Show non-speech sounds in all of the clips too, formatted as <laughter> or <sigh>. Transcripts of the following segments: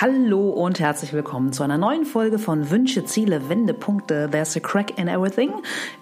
Hallo und herzlich willkommen zu einer neuen Folge von Wünsche, Ziele, Wendepunkte. There's a crack in everything.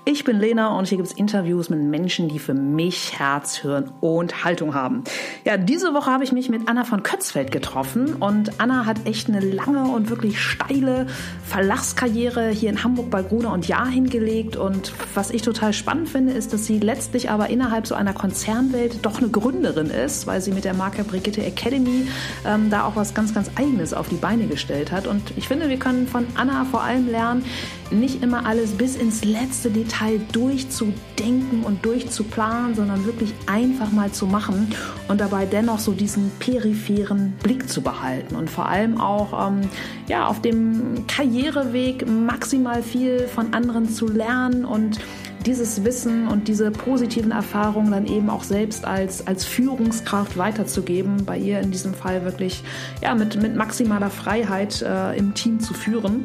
Ich bin Lena und hier gibt es Interviews mit Menschen, die für mich Herz, Hirn und Haltung haben. Ja, diese Woche habe ich mich mit Anna von Kötzfeld getroffen und Anna hat echt eine lange und wirklich steile Verlagskarriere hier in Hamburg bei Gruner und Jahr hingelegt und was ich total spannend finde, ist, dass sie letztlich aber innerhalb so einer Konzernwelt doch eine Gründerin ist, weil sie mit der Marke Brigitte Academy ähm, da auch was ganz, ganz eigenes Eigenes auf die Beine gestellt hat. Und ich finde, wir können von Anna vor allem lernen, nicht immer alles bis ins letzte Detail durchzudenken und durchzuplanen, sondern wirklich einfach mal zu machen und dabei dennoch so diesen peripheren Blick zu behalten und vor allem auch ähm, ja, auf dem Karriereweg maximal viel von anderen zu lernen und dieses Wissen und diese positiven Erfahrungen dann eben auch selbst als, als Führungskraft weiterzugeben. Bei ihr in diesem Fall wirklich ja, mit, mit maximaler Freiheit äh, im Team zu führen.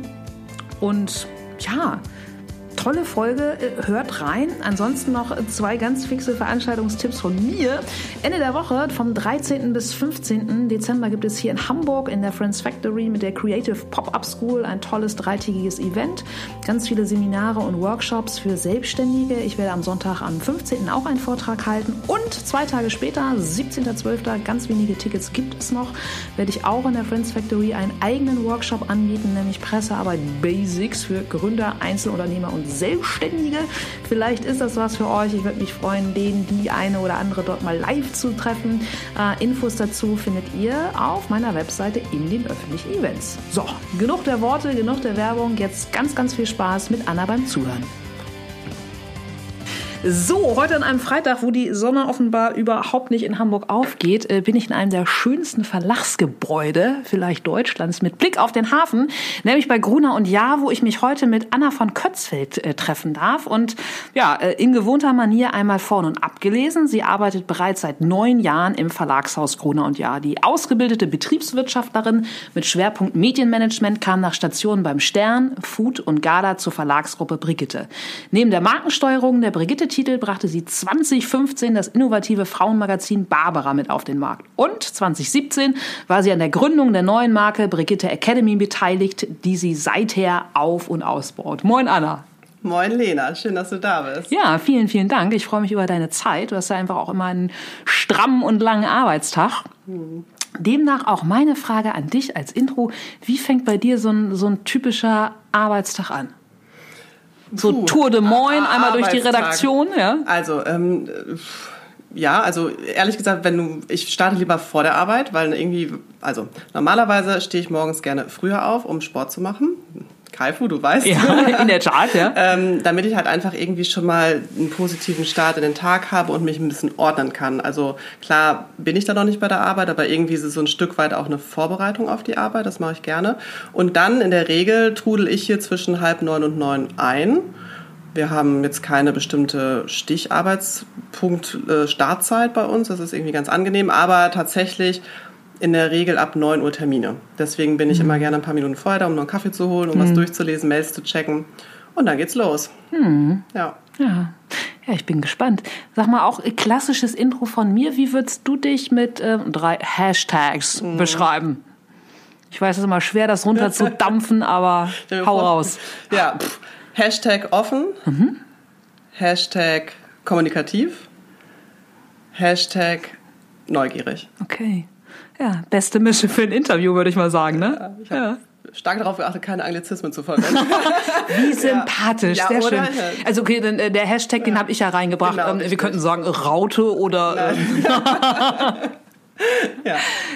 Und ja, tolle Folge. Äh, hört rein. Ansonsten noch zwei ganz fixe Veranstaltungstipps von mir. Ende der Woche vom 13. bis 15. Dezember gibt es hier in Hamburg in der Friends Factory mit der Creative Pop-Up School ein tolles dreitägiges Event. Ganz viele Seminare und Workshops für Selbstständige. Ich werde am Sonntag am 15. auch einen Vortrag halten. Und zwei Tage später, 17.12., ganz wenige Tickets gibt es noch, werde ich auch in der Friends Factory einen eigenen Workshop anbieten, nämlich Pressearbeit Basics für Gründer, Einzelunternehmer und Selbstständige. Vielleicht ist das was für euch. Ich würde mich freuen, den, die eine oder andere dort mal live zu treffen. Äh, Infos dazu findet ihr auf meiner Webseite in den öffentlichen Events. So, genug der Worte, genug der Werbung. Jetzt ganz, ganz viel Spaß mit Anna beim Zuhören. So, heute an einem Freitag, wo die Sonne offenbar überhaupt nicht in Hamburg aufgeht, äh, bin ich in einem der schönsten Verlagsgebäude, vielleicht Deutschlands, mit Blick auf den Hafen, nämlich bei Gruner und Jahr, wo ich mich heute mit Anna von Kötzfeld äh, treffen darf und ja, äh, in gewohnter Manier einmal vorn und abgelesen. Sie arbeitet bereits seit neun Jahren im Verlagshaus Gruner und Jahr. Die ausgebildete Betriebswirtschaftlerin mit Schwerpunkt Medienmanagement kam nach Stationen beim Stern, Food und Gala zur Verlagsgruppe Brigitte. Neben der Markensteuerung der Brigitte Titel brachte sie 2015 das innovative Frauenmagazin Barbara mit auf den Markt. Und 2017 war sie an der Gründung der neuen Marke Brigitte Academy beteiligt, die sie seither auf- und ausbaut. Moin Anna. Moin Lena, schön, dass du da bist. Ja, vielen, vielen Dank. Ich freue mich über deine Zeit. Du hast ja einfach auch immer einen strammen und langen Arbeitstag. Hm. Demnach auch meine Frage an dich als Intro. Wie fängt bei dir so ein, so ein typischer Arbeitstag an? So Puh, Tour de Moine, einmal durch die Redaktion, ja? Also, ähm, ja, also ehrlich gesagt, wenn du, ich starte lieber vor der Arbeit, weil irgendwie, also normalerweise stehe ich morgens gerne früher auf, um Sport zu machen. Kaifu, du weißt. Ja, <laughs> in der Tat, ja. ähm, damit ich halt einfach irgendwie schon mal einen positiven Start in den Tag habe und mich ein bisschen ordnen kann. Also klar bin ich da noch nicht bei der Arbeit, aber irgendwie ist es so ein Stück weit auch eine Vorbereitung auf die Arbeit, das mache ich gerne. Und dann in der Regel trudel ich hier zwischen halb neun und neun ein. Wir haben jetzt keine bestimmte Sticharbeitspunkt äh, bei uns, das ist irgendwie ganz angenehm, aber tatsächlich in der Regel ab 9 Uhr Termine. Deswegen bin ich mhm. immer gerne ein paar Minuten vorher da, um noch einen Kaffee zu holen, um mhm. was durchzulesen, Mails zu checken. Und dann geht's los. Mhm. Ja. ja. Ja, ich bin gespannt. Sag mal, auch klassisches Intro von mir. Wie würdest du dich mit ähm, drei Hashtags mhm. beschreiben? Ich weiß, es ist immer schwer, das runter zu dampfen, <laughs> aber hau raus. Ja, pff. Hashtag offen, mhm. Hashtag kommunikativ, Hashtag neugierig. Okay. Ja, beste Mische für ein Interview, würde ich mal sagen, ne? Ja, ja. Stark darauf geachtet, keine Anglizismen zu verwenden. <laughs> Wie sympathisch, ja. sehr schön. Also okay, dann, äh, der Hashtag, den habe ich ja reingebracht. Genau, ähm, wir könnten sagen Raute oder. <laughs> <laughs> Ja.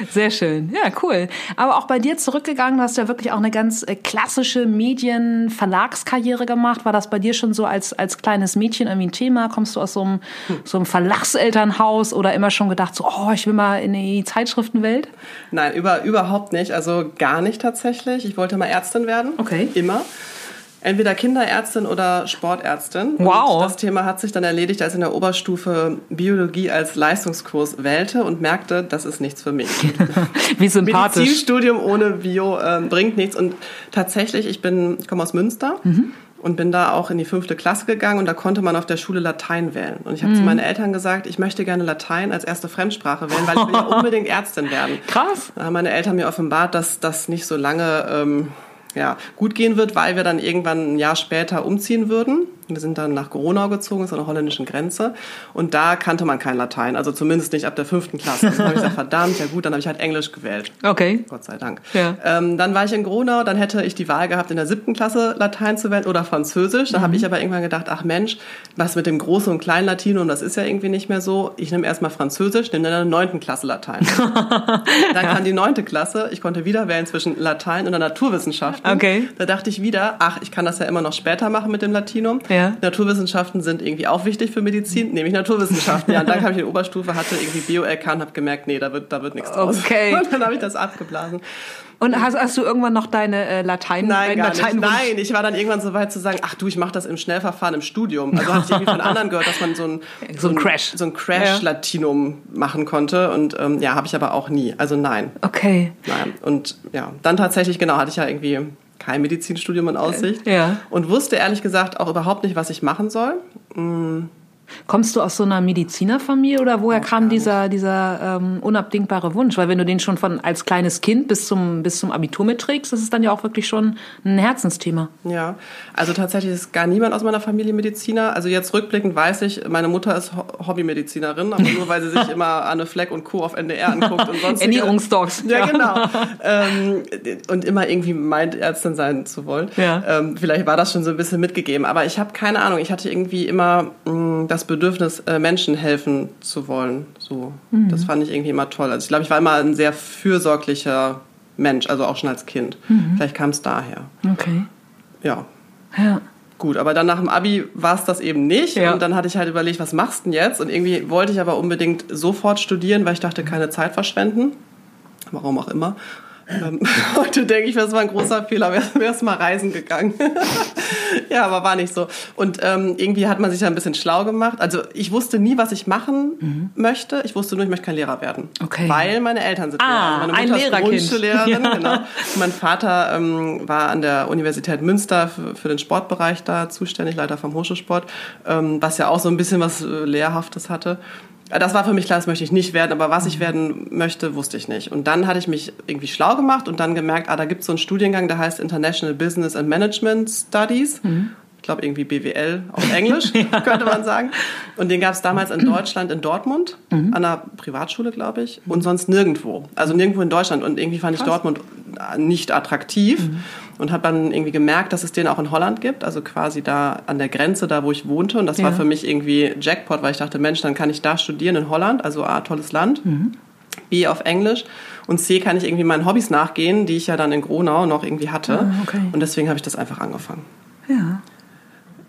Sehr schön. Ja, cool. Aber auch bei dir zurückgegangen, du hast ja wirklich auch eine ganz äh, klassische Medien-Verlagskarriere gemacht. War das bei dir schon so als, als kleines Mädchen irgendwie ein Thema? Kommst du aus so einem, so einem Verlagselternhaus oder immer schon gedacht, so, oh, ich will mal in die Zeitschriftenwelt? Nein, über, überhaupt nicht. Also gar nicht tatsächlich. Ich wollte mal Ärztin werden. Okay. Immer entweder Kinderärztin oder Sportärztin. Wow. Und das Thema hat sich dann erledigt, als ich in der Oberstufe Biologie als Leistungskurs wählte und merkte, das ist nichts für mich. <laughs> Wie sympathisch. Medizinstudium ohne Bio äh, bringt nichts. Und tatsächlich, ich bin, ich komme aus Münster. Mhm. und bin da auch in die fünfte Klasse gegangen und da konnte man auf der Schule Latein wählen. Und ich habe Mhm. zu meinen Eltern gesagt, ich möchte gerne Latein als erste Fremdsprache wählen, weil ich will ja <laughs> unbedingt Ärztin werden. Krass. Da haben meine Eltern mir offenbart, dass das nicht so lange ähm, ja, gut gehen wird, weil wir dann irgendwann ein Jahr später umziehen würden. Wir sind dann nach Gronau gezogen, ist an der holländischen Grenze. Und da kannte man kein Latein, also zumindest nicht ab der fünften Klasse. Dann habe ich gesagt, <laughs> verdammt, ja gut, dann habe ich halt Englisch gewählt. Okay. Gott sei Dank. Ja. Ähm, dann war ich in Gronau, dann hätte ich die Wahl gehabt, in der siebten Klasse Latein zu wählen oder Französisch. Da Mhm. habe ich aber irgendwann gedacht, ach Mensch, was mit dem Groß- und Kleinlatinum, das ist ja irgendwie nicht mehr so. Ich nehme erstmal Französisch, nehme dann in der neunten Klasse Latein. <laughs> dann kam die neunte Klasse, ich konnte wieder wählen zwischen Latein und der Naturwissenschaften. Okay. Da dachte ich wieder, ach, ich kann das ja immer noch später machen mit dem Latinum. Ja. Naturwissenschaften sind irgendwie auch wichtig für Medizin, nehme ich Naturwissenschaften. Ja, und dann <laughs> kam ich in Oberstufe, hatte irgendwie Bio-LK und habe gemerkt, nee, da wird, da wird nichts draus. Okay. <laughs> Und dann habe ich das abgeblasen. Und hast, hast du irgendwann noch deine äh, Latein? Nein, deinen gar nicht. Lateinwunsch? Nein, ich war dann irgendwann so weit zu sagen, ach du, ich mache das im Schnellverfahren im Studium. Also hatte ich irgendwie von anderen gehört, dass man so ein, <laughs> So ein Crash. so ein Crash-Latinum machen konnte. Und ähm, ja, habe ich aber auch nie. Also nein, Okay. nein. Und ja, dann tatsächlich, genau, hatte ich ja irgendwie kein Medizinstudium in Aussicht. Ja. Und wusste ehrlich gesagt auch überhaupt nicht, was ich machen soll. Kommst du aus so einer Medizinerfamilie oder woher kam dieser, dieser ähm, unabdingbare Wunsch? Weil wenn du den schon von als kleines Kind bis zum, bis zum Abitur mitträgst, das ist dann ja auch wirklich schon ein Herzensthema. Ja, also tatsächlich ist gar niemand aus meiner Familie Mediziner. Also jetzt rückblickend weiß ich, meine Mutter ist Ho- Hobbymedizinerin, aber nur weil sie sich <laughs> immer Anne Fleck und Co. auf NDR anguckt und sonst <laughs> Ernährungsdocs. Ja, genau. ähm, und immer irgendwie meint, Ärztin sein zu wollen. Ja. Ähm, vielleicht war das schon so ein bisschen mitgegeben. Aber ich habe keine Ahnung. Ich hatte irgendwie immer mh, das Bedürfnis, äh, Menschen helfen zu wollen. So, Mhm. Das fand ich irgendwie immer toll. Also ich glaube, ich war immer ein sehr fürsorglicher Mensch, also auch schon als Kind. Mhm. Vielleicht kam es daher. Okay. Ja. Ja. Gut, aber dann nach dem Abi war es das eben nicht. Ja. Und dann hatte ich halt überlegt, was machst du denn jetzt? Und irgendwie wollte ich aber unbedingt sofort studieren, weil ich dachte, keine Zeit verschwenden. Warum auch immer. Ähm, <laughs> Heute denke ich, das war ein großer Fehler, wäre es mal reisen gegangen. <laughs> ja, aber war nicht so. Und ähm, irgendwie hat man sich ja ein bisschen schlau gemacht. Also ich wusste nie, was ich machen möchte. Ich wusste nur, ich möchte kein Lehrer werden. Mhm. Okay. Weil meine Eltern sind Ah, Lehrer. Meine ein Mutter ist Lehrerkind. Grundschullehrerin, <laughs> Ja. genau. Mein Vater ähm, war an der Universität Münster für, für den Sportbereich da zuständig, Leiter vom Hochschulsport, ähm, was ja auch so ein bisschen was äh, Lehrhaftes hatte. Das war für mich klar, das möchte ich nicht werden, aber was ich werden möchte, wusste ich nicht. Und dann hatte ich mich irgendwie schlau gemacht und dann gemerkt, ah, da gibt es so einen Studiengang, der heißt International Business and Management Studies. Ich glaube irgendwie BWL auf Englisch, <laughs> könnte man sagen. Und den gab es damals in <clears throat> Deutschland in Dortmund, an einer Privatschule, glaube ich, und sonst nirgendwo. Also nirgendwo in Deutschland. Und irgendwie fand ich Dortmund nicht attraktiv und habe dann irgendwie gemerkt, dass es den auch in Holland gibt, also quasi da an der Grenze, da wo ich wohnte. Und das war Ja. für mich irgendwie Jackpot, weil ich dachte, Mensch, dann kann ich da studieren in Holland, also A, tolles Land. B auf Englisch und C kann ich irgendwie meinen Hobbys nachgehen, die ich ja dann in Gronau noch irgendwie hatte. Ah, okay. Und deswegen habe ich das einfach angefangen. Ja.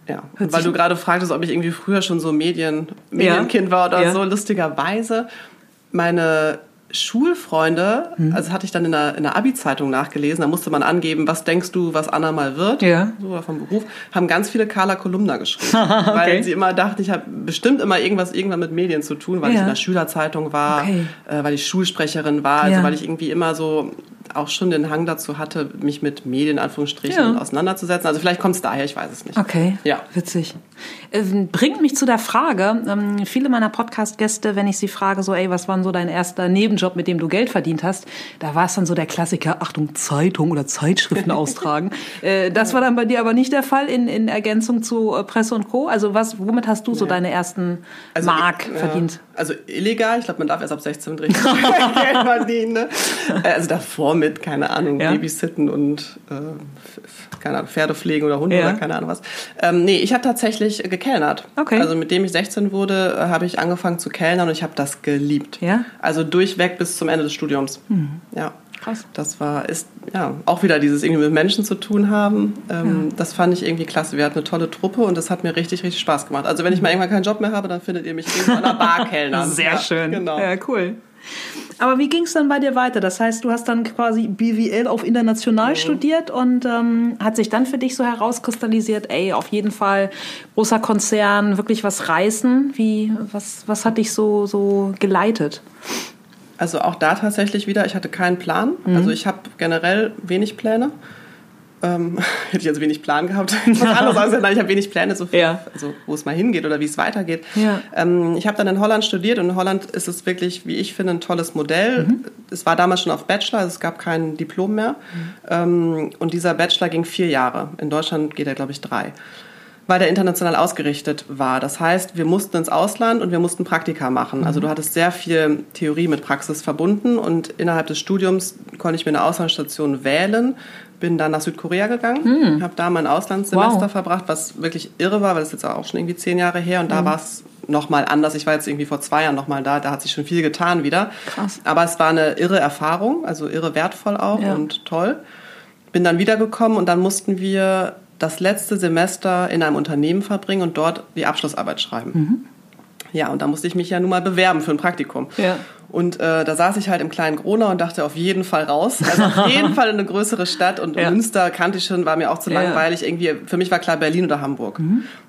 Ja, Hört weil du gerade fragtest, ob ich irgendwie früher schon so Medien, Medienkind war oder Ja. so, lustigerweise. Meine Schulfreunde, Mhm. also hatte ich dann in der, in der Abi-Zeitung nachgelesen, da musste man angeben, was denkst du, was Anna mal wird, Ja. so vom Beruf, haben ganz viele Carla Kolumna geschrieben, <laughs> weil sie immer dachten, ich habe bestimmt immer irgendwas irgendwann mit Medien zu tun, weil ich Ja. in der Schülerzeitung war, Okay. äh, weil ich Schulsprecherin war, also Ja. weil ich irgendwie immer so auch schon den Hang dazu hatte, mich mit Medien, Anführungsstrichen, auseinanderzusetzen. Also vielleicht kommt es daher, ich weiß es nicht. Okay, Ja. witzig. Bringt mich zu der Frage, ähm, viele meiner Podcast-Gäste, wenn ich sie frage, so, ey, was war denn so dein erster Nebenjob, mit dem du Geld verdient hast, da war es dann so der Klassiker, Achtung, Zeitung oder Zeitschriften <laughs> austragen. Äh, das war dann bei dir aber nicht der Fall in, in Ergänzung zu äh, Presse und Co. Also was, womit hast du so deine ersten Mark ja, verdient? Also illegal, ich glaube, man darf erst ab 16 richtig <laughs> Geld verdienen. Ne? Äh, Also davor mit, keine Ahnung, Ja. Babysitten und äh, keine Ahnung, Pferde pflegen oder Hunde Ja. oder keine Ahnung was. Ähm, nee, ich habe tatsächlich gekellnert. Okay. Also mit dem ich 16 wurde, äh, habe ich angefangen zu kellnern und ich habe das geliebt. Ja? Mhm. Also durchweg bis zum Ende des Studiums. Ja. Krass. Das war, ist ja auch wieder dieses irgendwie mit Menschen zu tun haben. Ähm, Das fand ich irgendwie klasse. Wir hatten eine tolle Truppe und das hat mir richtig, richtig Spaß gemacht. Also wenn ich mal irgendwann keinen Job mehr habe, dann findet ihr mich irgendwo an der <laughs> Bar kellnern. Sehr ja, schön. Genau. Ja, cool. Aber wie ging es dann bei dir weiter? Das heißt, du hast dann quasi BWL auf international studiert und ähm, hat sich dann für dich so herauskristallisiert, ey, auf jeden Fall großer Konzern, wirklich was reißen. Wie, was, was hat dich so, so geleitet? Also auch da tatsächlich wieder, ich hatte keinen Plan. Also ich habe generell wenig Pläne. Ähm, <laughs> hätte ich also wenig Plan gehabt. Was anderes sagen, nein, ich <laughs> habe wenig Pläne, so viel, Ja. also wo es mal hingeht oder wie es weitergeht. Ja. Ähm, ich habe dann in Holland studiert und in Holland ist es wirklich, wie ich finde, ein tolles Modell. Es war damals schon auf Bachelor, also es gab kein Diplom mehr. Ähm, und dieser Bachelor ging vier Jahre. In Deutschland geht er, glaube ich, drei. Weil der international ausgerichtet war. Das heißt, wir mussten ins Ausland und wir mussten Praktika machen. Also du hattest sehr viel Theorie mit Praxis verbunden und innerhalb des Studiums konnte ich mir eine Auslandsstation wählen. Bin dann nach Südkorea gegangen, habe da mein Auslandssemester Wow. verbracht, was wirklich irre war, weil das ist jetzt auch schon irgendwie zehn Jahre her und da war es nochmal anders. Ich war jetzt irgendwie vor zwei Jahren nochmal da, da hat sich schon viel getan wieder. Krass. Aber es war eine irre Erfahrung, also irre wertvoll auch Ja. und toll. Bin dann wiedergekommen und dann mussten wir das letzte Semester in einem Unternehmen verbringen und dort die Abschlussarbeit schreiben. Ja, und da musste ich mich ja nun mal bewerben für ein Praktikum. Ja. Und äh, da saß ich halt im kleinen Gronau und dachte auf jeden Fall raus. Also auf jeden <laughs> Fall in eine größere Stadt. Und Ja. Münster kannte ich schon, war mir auch zu langweilig. Irgendwie, für mich war klar Berlin oder Hamburg.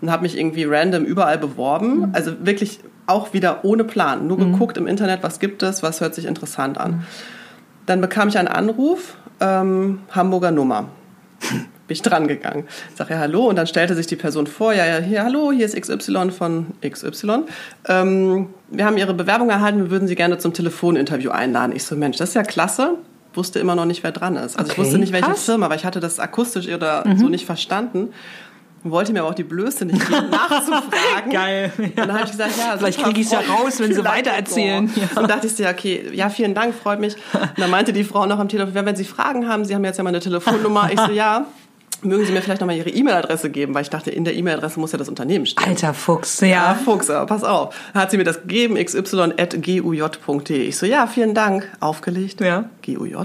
Und habe mich irgendwie random überall beworben. Also wirklich auch wieder ohne Plan. Nur geguckt im Internet, was gibt es, was hört sich interessant an. Dann bekam ich einen Anruf, ähm, Hamburger Nummer. Bin ich dran gegangen. Ich sage ja Hallo und dann stellte sich die Person vor, ja, ja, hier, hallo, hier ist XY von XY. Ähm, wir haben Ihre Bewerbung erhalten, wir würden Sie gerne zum Telefoninterview einladen. Ich so, Mensch, das ist ja klasse. Wusste immer noch nicht, wer dran ist. Also Okay, ich wusste nicht, welche krass. Mhm. Firma, weil ich hatte das akustisch oder so nicht verstanden. Wollte mir aber auch die Blöße nicht geben, <laughs> nachzufragen. Geil. Und dann habe ich gesagt, ja, Vielleicht super, krieg ich's ja raus, wenn Sie weitererzählen. Ja. Und dachte ich so, ja, okay, ja, vielen Dank, freut mich. Und dann meinte die Frau noch am Telefon, ja, wenn Sie Fragen haben, Sie haben jetzt ja meine Telefonnummer. Ich so, ja, mögen Sie mir vielleicht nochmal Ihre E-Mail-Adresse geben, weil ich dachte, in der E-Mail-Adresse muss ja das Unternehmen stehen. Alter Fuchs, Ja, ja. Fuchs, aber pass auf. Hat sie mir das gegeben, xy.guj.de. Ich so, ja, vielen Dank. Aufgelegt. Ja. GUJ.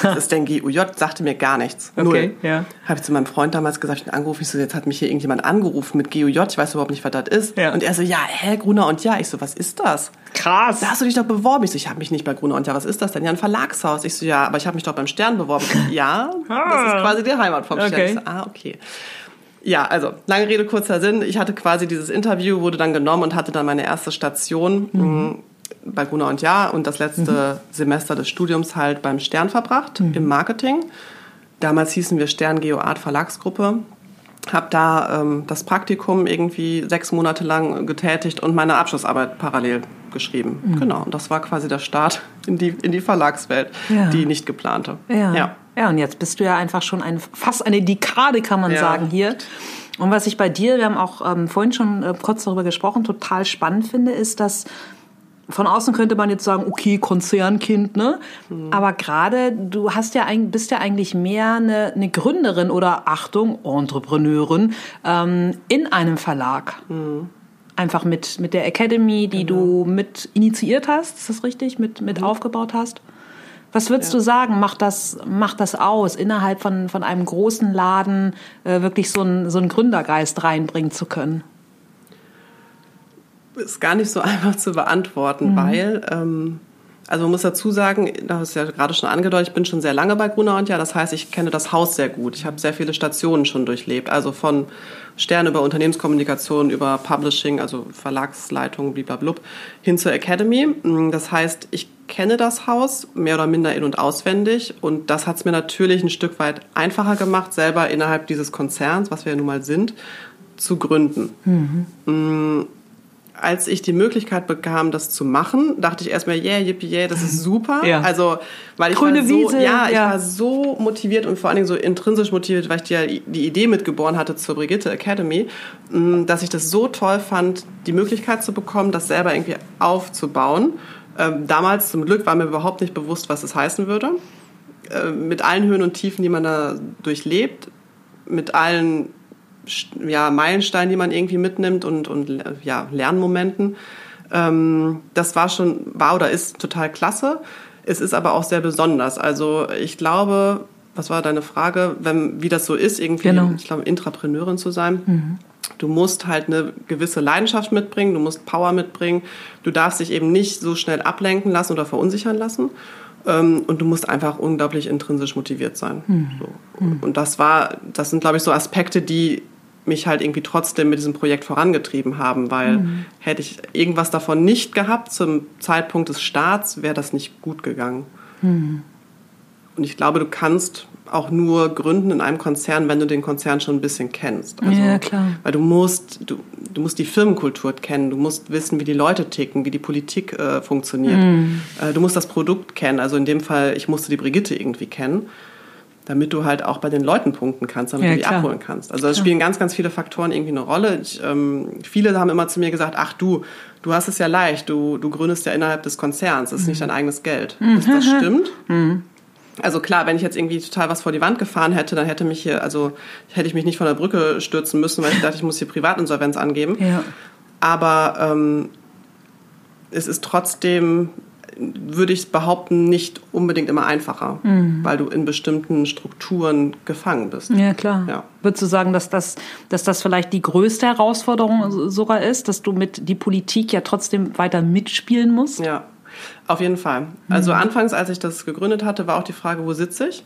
Was ist denn GUJ? Sagte mir gar nichts. Null. Okay, ja. Habe ich zu meinem Freund damals gesagt, ich hab ihn angerufen. Ich so, jetzt hat mich hier irgendjemand angerufen mit GUJ. Ich weiß überhaupt nicht, was das ist. Ja. Und er so, ja, hä, Gruner und Ja. Ich so, was ist das? Krass. Da hast du dich doch beworben. Ich so, ich habe mich nicht bei Gruner und Ja. Was ist das denn? Ja, ein Verlagshaus. Ich so, ja, aber ich habe mich doch beim Stern beworben. ja, <laughs> das ist quasi die Heimat vom Stern. Okay. Ich so, ah, okay. Ja, also lange Rede, kurzer Sinn. Ich hatte quasi dieses Interview, wurde dann genommen und hatte dann meine erste Station mh, bei Gruner und Ja und das letzte Semester des Studiums halt beim Stern verbracht im Marketing. Damals hießen wir Stern Geo Art Verlagsgruppe. Hab da ähm, das Praktikum irgendwie sechs Monate lang getätigt und meine Abschlussarbeit parallel geschrieben. Genau, und das war quasi der Start in die, in die Verlagswelt, Ja. die nicht geplante. Ja. ja. ja. und jetzt bist du ja einfach schon ein, fast eine Dekade, kann man Ja. sagen, hier. Und was ich bei dir, wir haben auch ähm, vorhin schon äh, kurz darüber gesprochen, total spannend finde, ist, dass von außen könnte man jetzt sagen, okay, Konzernkind, ne? Aber gerade du hast ja bist ja eigentlich mehr eine, eine Gründerin oder Achtung, Entrepreneurin ähm, in einem Verlag. Einfach mit, mit der Academy, die du mit initiiert hast, ist das richtig? Mit, mit aufgebaut hast? Was würdest du sagen, macht das, macht das aus, innerhalb von, von einem großen Laden äh, wirklich so einen, so einen Gründergeist reinbringen zu können? Ist gar nicht so <laughs> einfach zu beantworten, weil, ähm, also man muss dazu sagen, das ist ja gerade schon angedeutet, ich bin schon sehr lange bei Gruner und ja, das heißt, ich kenne das Haus sehr gut. Ich habe sehr viele Stationen schon durchlebt, also von Stern über Unternehmenskommunikation, über Publishing, also Verlagsleitung, blablabla, hin zur Academy. Mm, Das heißt, ich kenne das Haus mehr oder minder in- und auswendig. Und das hat es mir natürlich ein Stück weit einfacher gemacht, selber innerhalb dieses Konzerns, was wir ja nun mal sind, zu gründen als ich die Möglichkeit bekam, das zu machen, dachte ich erstmal, yeah, yippie, yeah, das ist super. Ja. Also, weil ich Grüne war so, Wiese, ja, ich ja. war so motiviert und vor allen Dingen so intrinsisch motiviert, weil ich die, die Idee mitgeboren hatte zur Brigitte Academy, mh, dass ich das so toll fand, die Möglichkeit zu bekommen, das selber irgendwie aufzubauen. Ähm, damals zum Glück war mir überhaupt nicht bewusst, was es heißen würde. Äh, mit allen Höhen und Tiefen, die man da durchlebt, mit allen ja, Meilensteinen, die man irgendwie mitnimmt und, und ja, Lernmomenten. Ähm, das war schon, war oder ist total klasse. Es ist aber auch sehr besonders. Also ich glaube, was war deine Frage, wenn, wie das so ist, irgendwie, Genau. ich glaube, Intrapreneurin zu sein? Du musst halt eine gewisse Leidenschaft mitbringen, du musst Power mitbringen, du darfst dich eben nicht so schnell ablenken lassen oder verunsichern lassen. Ähm, Und du musst einfach unglaublich intrinsisch motiviert sein. So. Und das war, das sind, glaube ich, so Aspekte, die mich halt irgendwie trotzdem mit diesem Projekt vorangetrieben haben, weil hätte ich irgendwas davon nicht gehabt zum Zeitpunkt des Starts, wäre das nicht gut gegangen. Und ich glaube, du kannst auch nur gründen in einem Konzern, wenn du den Konzern schon ein bisschen kennst. Also, ja, klar. Weil du musst, du, du musst die Firmenkultur kennen, du musst wissen, wie die Leute ticken, wie die Politik äh, funktioniert. Mhm. Äh, du musst das Produkt kennen. Also in dem Fall, ich musste die Brigitte irgendwie kennen, damit du halt auch bei den Leuten punkten kannst, damit Ja, du die klar. abholen kannst. Also es spielen ganz, ganz viele Faktoren irgendwie eine Rolle. Ich, ähm, viele haben immer zu mir gesagt, ach du, du hast es ja leicht, du, du gründest ja innerhalb des Konzerns, das ist Mhm. nicht dein eigenes Geld. Dass das stimmt? <laughs> Also klar, wenn ich jetzt irgendwie total was vor die Wand gefahren hätte, dann hätte mich hier, also hätte ich mich nicht von der Brücke stürzen müssen, weil ich dachte, ich muss hier Privatinsolvenz angeben. Ja. Aber ähm, es ist trotzdem, würde ich behaupten, nicht unbedingt immer einfacher, weil du in bestimmten Strukturen gefangen bist. Ja, klar. Ja. Würdest du sagen, dass das, dass das vielleicht die größte Herausforderung so- sogar ist, dass du mit die Politik ja trotzdem weiter mitspielen musst? Ja, auf jeden Fall. Also anfangs, als ich das gegründet hatte, war auch die Frage, wo sitze ich?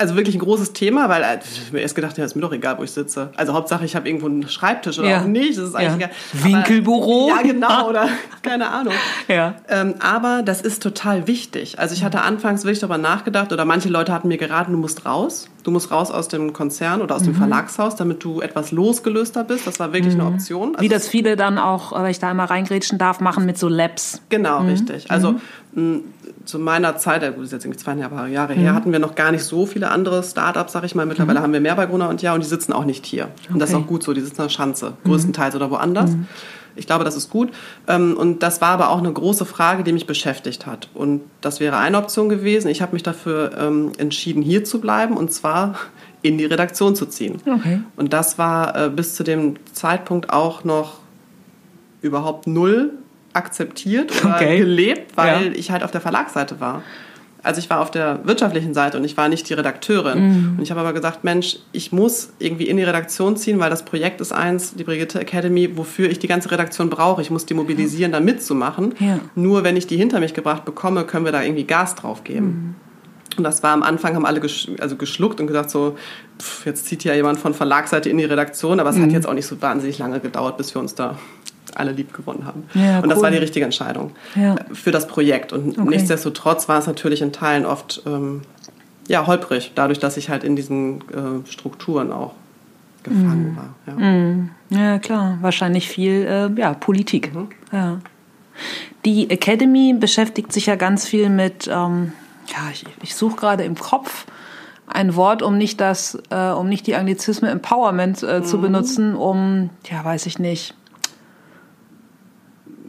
Also wirklich ein großes Thema, weil äh, ich mir erst gedacht, ja, ist mir doch egal, wo ich sitze. Also Hauptsache, ich habe irgendwo einen Schreibtisch oder Ja. auch nicht. Das ist eigentlich Ja. egal. Winkelbüro. Aber, ja, genau. Oder <laughs> keine Ahnung. Ja. Ähm, aber das ist total wichtig. Also ich hatte anfangs wirklich darüber nachgedacht oder manche Leute hatten mir geraten, du musst raus. Du musst raus aus dem Konzern oder aus Mhm. dem Verlagshaus, damit du etwas losgelöster bist. Das war wirklich eine Option. Also Wie das viele dann auch, äh, wenn ich da einmal reingrätschen darf, machen mit so Labs. Genau, richtig. Also mh, zu meiner Zeit, äh, gut, das ist jetzt irgendwie zweieinhalb Jahre her, hatten wir noch gar nicht so viele andere Startups, sag ich mal. Mittlerweile haben wir mehr bei Gruner und Ja und die sitzen auch nicht hier. Und das ist Okay. auch gut so, die sitzen an der Schanze, größtenteils oder woanders. Ich glaube, das ist gut. Ähm, Und das war aber auch eine große Frage, die mich beschäftigt hat. Und das wäre eine Option gewesen. Ich habe mich dafür ähm, entschieden, hier zu bleiben und zwar <laughs> in die Redaktion zu ziehen. Okay. Und das war äh, bis zu dem Zeitpunkt auch noch überhaupt null akzeptiert oder Okay. gelebt, weil Ja. ich halt auf der Verlagsseite war. Also ich war auf der wirtschaftlichen Seite und ich war nicht die Redakteurin. Mhm. Und ich habe aber gesagt, Mensch, ich muss irgendwie in die Redaktion ziehen, weil das Projekt ist eins, die Brigitte Academy, wofür ich die ganze Redaktion brauche. Ich muss die mobilisieren, da mitzumachen. Ja. Nur wenn ich die hinter mich gebracht bekomme, können wir da irgendwie Gas drauf geben. Mhm. Und das war am Anfang, haben alle gesch also geschluckt und gesagt so, pff, jetzt zieht ja jemand von Verlagsseite in die Redaktion, aber es Mhm. hat jetzt auch nicht so wahnsinnig lange gedauert, bis wir uns da alle lieb gewonnen haben. Ja, und das cool. war die richtige Entscheidung Ja. für das Projekt. Und Okay. nichtsdestotrotz war es natürlich in Teilen oft ähm, ja, holprig, dadurch, dass ich halt in diesen äh, Strukturen auch gefangen war. Ja. Ja, klar. Wahrscheinlich viel äh, ja, Politik. Ja. Die Academy beschäftigt sich ja ganz viel mit, ähm, ja, ich, ich suche gerade im Kopf ein Wort, um nicht das, äh, um nicht die Anglizisme Empowerment äh, zu benutzen, um, ja, weiß ich nicht,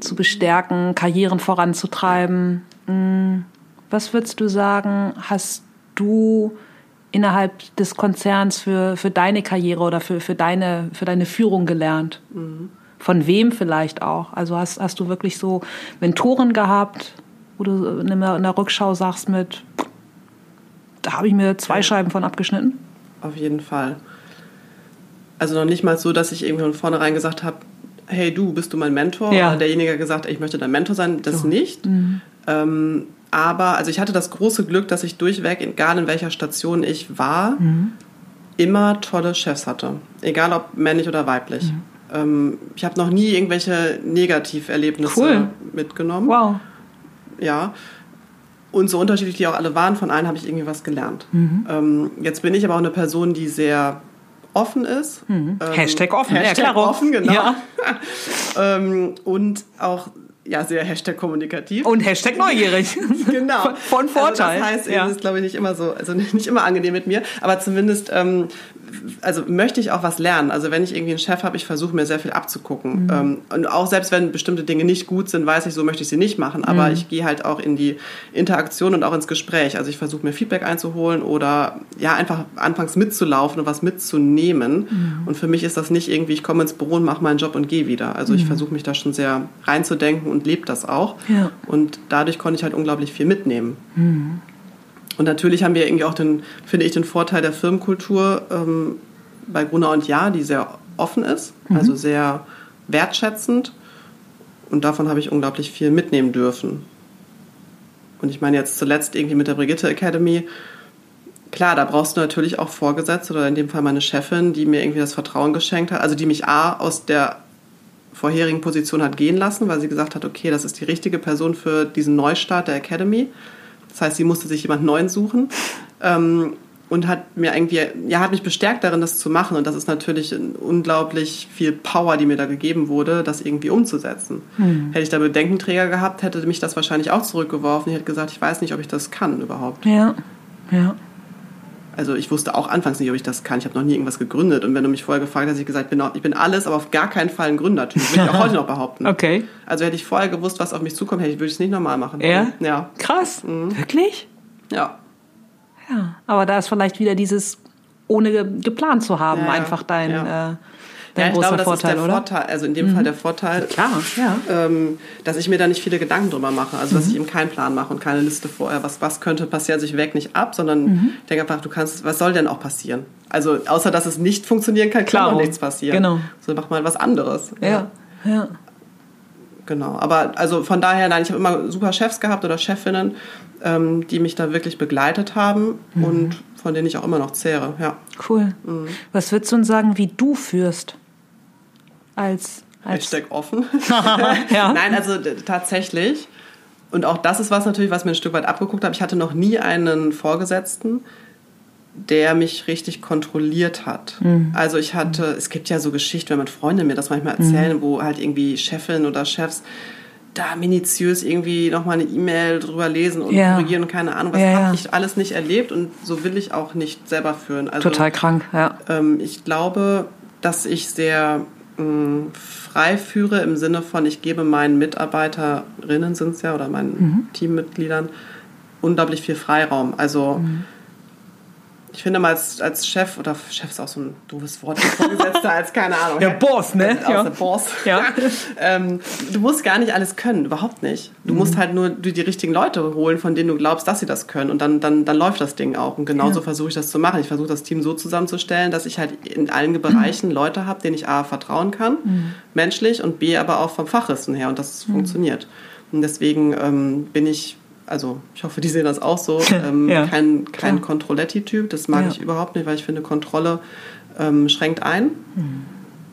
zu bestärken, Karrieren voranzutreiben. Hm, Was würdest du sagen, hast du innerhalb des Konzerns für, für deine Karriere oder für, für, deine, für deine Führung gelernt? Von wem vielleicht auch? Also hast, hast du wirklich so Mentoren gehabt, wo du in der, in der Rückschau sagst mit, da habe ich mir zwei Scheiben von abgeschnitten? Auf jeden Fall. Also noch nicht mal so, dass ich irgendwie von vornherein gesagt habe, hey du, bist du mein Mentor? Ja. Derjenige hat gesagt, ich möchte dein Mentor sein. Das nicht. Mhm. Ähm, aber also ich hatte das große Glück, dass ich durchweg, egal in welcher Station ich war, Mhm. immer tolle Chefs hatte. Egal ob männlich oder weiblich. Mhm. Ähm, ich habe noch nie irgendwelche Negativerlebnisse Cool. mitgenommen. Wow. Ja. Und so unterschiedlich die auch alle waren, von allen habe ich irgendwie was gelernt. Mhm. Ähm, jetzt bin ich aber auch eine Person, die sehr offen ist. Ähm, Hashtag offen, ja, Hashtag klaro. offen, genau. Ja. <laughs> ähm, und auch ja, sehr Hashtag kommunikativ. Und Hashtag neugierig. <laughs> genau. Von Vorteil. Also das heißt, ja. es ist, glaube ich, nicht immer so, also nicht, nicht immer angenehm mit mir, aber zumindest ähm, also möchte ich auch was lernen. Also wenn ich irgendwie einen Chef habe, ich versuche mir sehr viel abzugucken. Mhm. Ähm, und auch selbst wenn bestimmte Dinge nicht gut sind, weiß ich, so möchte ich sie nicht machen. Aber Mhm. ich gehe halt auch in die Interaktion und auch ins Gespräch. Also ich versuche mir Feedback einzuholen oder ja einfach anfangs mitzulaufen und was mitzunehmen. Mhm. Und für mich ist das nicht irgendwie, ich komme ins Büro und mache meinen Job und gehe wieder. Also ich versuche mich da schon sehr reinzudenken und lebe das auch. Mhm. Ja. Und dadurch konnte ich halt unglaublich viel mitnehmen. Und natürlich haben wir irgendwie auch den, finde ich, den Vorteil der Firmenkultur ähm, bei Gruner und Ja, die sehr offen ist, also sehr wertschätzend. Und davon habe ich unglaublich viel mitnehmen dürfen. Und ich meine jetzt zuletzt irgendwie mit der Brigitte Academy, klar, da brauchst du natürlich auch Vorgesetzte oder in dem Fall meine Chefin, die mir irgendwie das Vertrauen geschenkt hat, also die mich A aus der vorherigen Position hat gehen lassen, weil sie gesagt hat, okay, das ist die richtige Person für diesen Neustart der Academy. Das heißt, sie musste sich jemand Neuen suchen. Ähm, und hat mir irgendwie, ja, hat mich bestärkt darin, das zu machen. Und das ist natürlich unglaublich viel Power, die mir da gegeben wurde, das irgendwie umzusetzen. Mhm. Hätte ich da Bedenkenträger gehabt, hätte mich das wahrscheinlich auch zurückgeworfen. Ich hätte gesagt, ich weiß nicht, ob ich das kann überhaupt. Ja, ja. Also ich wusste auch anfangs nicht, ob ich das kann. Ich habe noch nie irgendwas gegründet. Und wenn du mich vorher gefragt hast, ich gesagt, ich bin, ich bin alles, aber auf gar keinen Fall ein Gründertyp. Würde ich auch heute noch behaupten. <laughs> Okay. Also hätte ich vorher gewusst, was auf mich zukommt, hätte ich, würde ich es nicht normal machen. Ja? Ja. Krass. Mhm. Wirklich? Ja. Ja, aber da ist vielleicht wieder dieses, ohne geplant zu haben, ja, einfach dein, ja. äh, dein ja, großer glaube, das Vorteil, ist der oder? Vorteil, also in dem mhm. Fall der Vorteil, Klar, ja. ähm, dass ich mir da nicht viele Gedanken drüber mache. Also, dass mhm. ich eben keinen Plan mache und keine Liste vorher, was, was könnte passieren. Also, ich weg nicht ab, sondern mhm. ich denke einfach, du kannst, was soll denn auch passieren? Also, außer dass es nicht funktionieren kann, kann auch nichts passieren. Genau. So, mach mal was anderes. Ja, ja. Genau. Aber also von daher, nein, ich habe immer super Chefs gehabt oder Chefinnen, ähm, die mich da wirklich begleitet haben Mhm. und von denen ich auch immer noch zehre. Ja. Cool. Mhm. Was würdest du uns sagen, wie du führst? Als, als Hashtag offen. <laughs> Ja. Nein, also tatsächlich. Und auch das ist was natürlich, was mir ein Stück weit abgeguckt habe. Ich hatte noch nie einen Vorgesetzten, der mich richtig kontrolliert hat. Mhm. Also ich hatte, es gibt ja so Geschichten, wenn man Freunde mir das manchmal erzählen, Mhm. wo halt irgendwie Chefin oder Chefs da minutiös irgendwie nochmal eine E-Mail drüber lesen und Ja. korrigieren und keine Ahnung. Was Ja, habe ja. ich alles nicht erlebt und so will ich auch nicht selber führen. Also, total krank, ja. ähm, ich glaube, dass ich sehr frei führe im Sinne von, ich gebe meinen Mitarbeiterinnen, sind es ja, oder meinen Mhm. Teammitgliedern, unglaublich viel Freiraum. Also Mhm. Ich finde mal als, als Chef, oder Chef ist auch so ein doofes Wort, Vorgesetzter <laughs> als, keine Ahnung. Ja, Boss, ne? Aus Ja. der Boss. Ja. <laughs> ähm, du musst gar nicht alles können, überhaupt nicht. Du Mhm. musst halt nur die, die richtigen Leute holen, von denen du glaubst, dass sie das können. Und dann, dann, dann läuft das Ding auch. Und genauso Ja. versuche ich das zu machen. Ich versuche das Team so zusammenzustellen, dass ich halt in allen Bereichen Leute habe, denen ich A vertrauen kann, Mhm. menschlich, und B aber auch vom Fachwissen her. Und das funktioniert. Und deswegen ähm, bin ich, also ich hoffe, die sehen das auch so, <laughs> ähm, Ja, kein, kein klar. Kontrolletti-Typ. Das mag Ja. ich überhaupt nicht, weil ich finde, Kontrolle ähm, schränkt ein. Mhm.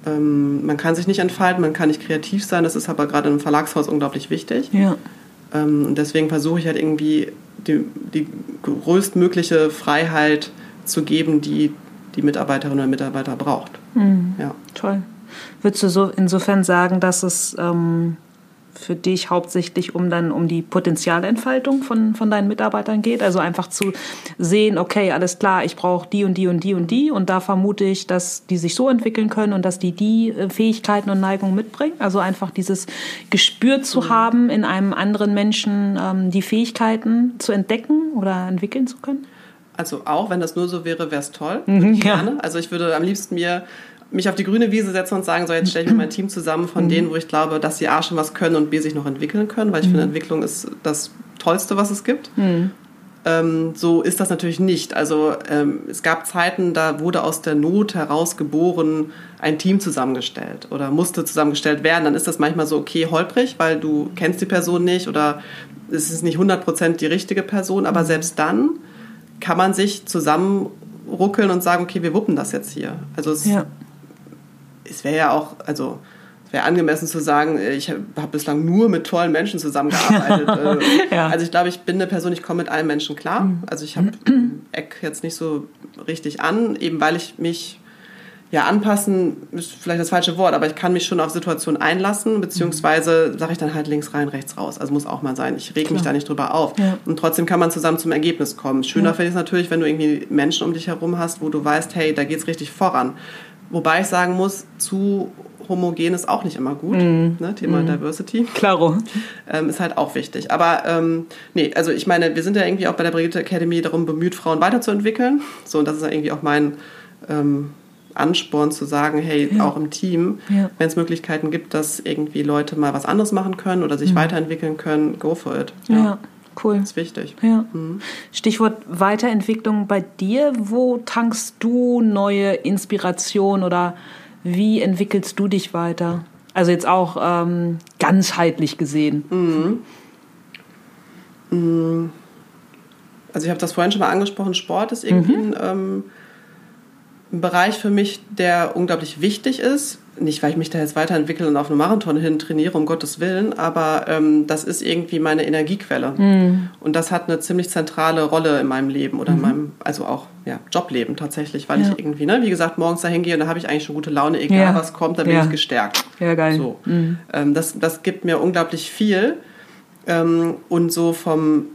Ähm, man kann sich nicht entfalten, man kann nicht kreativ sein. Das ist aber gerade im Verlagshaus unglaublich wichtig. Ja. Ähm, und deswegen versuche ich halt irgendwie die, die größtmögliche Freiheit zu geben, die die Mitarbeiterin oder Mitarbeiter braucht. Mhm. Ja. Toll. Würdest du so insofern sagen, dass es ähm, für dich hauptsächlich um dann um die Potenzialentfaltung von, von deinen Mitarbeitern geht? Also einfach zu sehen, okay, alles klar, ich brauche die und die und die und die und da vermute ich, dass die sich so entwickeln können und dass die die äh, Fähigkeiten und Neigungen mitbringen. Also einfach dieses Gespür zu haben, in einem anderen Menschen ähm, die Fähigkeiten zu entdecken oder entwickeln zu können? Also auch, wenn das nur so wäre, wäre es toll. Mhm, ja. gerne. Also ich würde am liebsten mir mich auf die grüne Wiese setzen und sagen, so jetzt stelle ich mir mein Team zusammen von Mhm. denen, wo ich glaube, dass sie A schon was können und B sich noch entwickeln können, weil ich Mhm. finde, Entwicklung ist das Tollste, was es gibt. Ähm, so ist das natürlich nicht. Also ähm, es gab Zeiten, da wurde aus der Not heraus geboren ein Team zusammengestellt oder musste zusammengestellt werden. Dann ist das manchmal so okay holprig, weil du kennst die Person nicht oder es ist nicht 100% die richtige Person. Aber selbst dann kann man sich zusammenruckeln und sagen, okay, wir wuppen das jetzt hier. Also es, Ja. Es wäre ja auch, also es wäre angemessen zu sagen, ich habe bislang nur mit tollen Menschen zusammengearbeitet. <laughs> Äh, Ja. Also ich glaube, ich bin eine Person, ich komme mit allen Menschen klar. Also ich habe Eck jetzt nicht so richtig an, eben weil ich mich ja anpassen ist vielleicht das falsche Wort, aber ich kann mich schon auf Situationen einlassen, beziehungsweise sage ich dann halt links rein, rechts raus. Also muss auch mal sein. Ich reg mich da nicht drüber auf. Ja. Und trotzdem kann man zusammen zum Ergebnis kommen. Schöner Ja. finde ich es natürlich, wenn du irgendwie Menschen um dich herum hast, wo du weißt, hey, da geht's richtig voran. Wobei ich sagen muss, zu homogen ist auch nicht immer gut. Mhm. Ne? Thema Diversity Klaro. ähm, ist halt auch wichtig. Aber ähm, nee, also ich meine, wir sind ja irgendwie auch bei der Brigitte Academy darum bemüht, Frauen weiterzuentwickeln. So, und das ist ja irgendwie auch mein ähm, Ansporn zu sagen, hey, Ja. auch im Team, Ja. wenn es Möglichkeiten gibt, dass irgendwie Leute mal was anderes machen können oder sich weiterentwickeln können, go for it. Mhm. Ja, cool. ist wichtig. Ja. Stichwort Weiterentwicklung bei dir. Wo tankst du neue Inspiration oder wie entwickelst du dich weiter? Also jetzt auch ähm, ganzheitlich gesehen. Also ich habe das vorhin schon mal angesprochen, Sport ist irgendwie ein, ähm, ein Bereich für mich, der unglaublich wichtig ist. Nicht, weil ich mich da jetzt weiterentwickle und auf einen Marathon hin trainiere, um Gottes Willen, aber ähm, das ist irgendwie meine Energiequelle. Mhm. Und das hat eine ziemlich zentrale Rolle in meinem Leben oder mhm. in meinem, also auch ja, Jobleben tatsächlich, weil ja. ich irgendwie, ne, wie gesagt, morgens da hingehe und da habe ich eigentlich schon gute Laune, egal ja. was kommt, da bin ich gestärkt. Ja, geil. So. Mhm. Ähm, das, das gibt mir unglaublich viel. Ähm, und so vom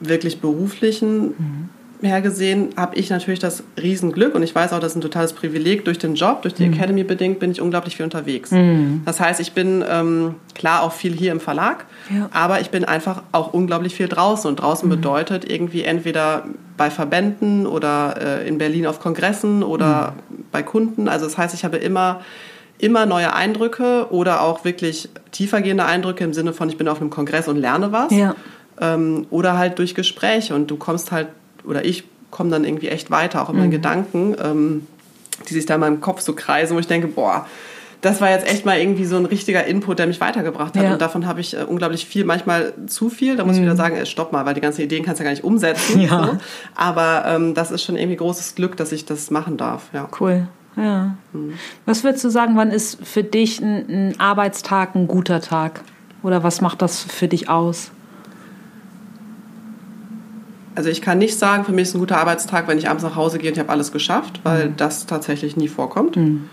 wirklich beruflichen mhm her gesehen habe ich natürlich das Riesenglück und ich weiß auch, das ist ein totales Privileg. Durch den Job, durch die mhm. Academy bedingt, bin ich unglaublich viel unterwegs. Mhm. Das heißt, ich bin ähm, klar auch viel hier im Verlag, ja. aber ich bin einfach auch unglaublich viel draußen. Und draußen mhm. bedeutet irgendwie entweder bei Verbänden oder äh, in Berlin auf Kongressen oder mhm. bei Kunden. Also das heißt, ich habe immer immer neue Eindrücke oder auch wirklich tiefergehende Eindrücke im Sinne von, ich bin auf einem Kongress und lerne was. Ja. Ähm, oder halt durch Gespräche und du kommst halt oder ich komme dann irgendwie echt weiter, auch in meinen mhm. Gedanken, ähm, die sich da in meinem Kopf so kreisen, wo ich denke, boah, das war jetzt echt mal irgendwie so ein richtiger Input, der mich weitergebracht hat. Ja. Und davon habe ich äh, unglaublich viel, manchmal zu viel. Da muss mhm. ich wieder sagen, ey, stopp mal, weil die ganzen Ideen kannst du ja gar nicht umsetzen. <laughs> Ja. So. Aber ähm, das ist schon irgendwie großes Glück, dass ich das machen darf. Ja. Cool. Ja. Mhm. Was würdest du sagen, wann ist für dich ein, ein Arbeitstag ein guter Tag? Oder was macht das für dich aus? Also ich kann nicht sagen, für mich ist ein guter Arbeitstag, wenn ich abends nach Hause gehe und ich habe alles geschafft, weil mhm. das tatsächlich nie vorkommt. Mhm.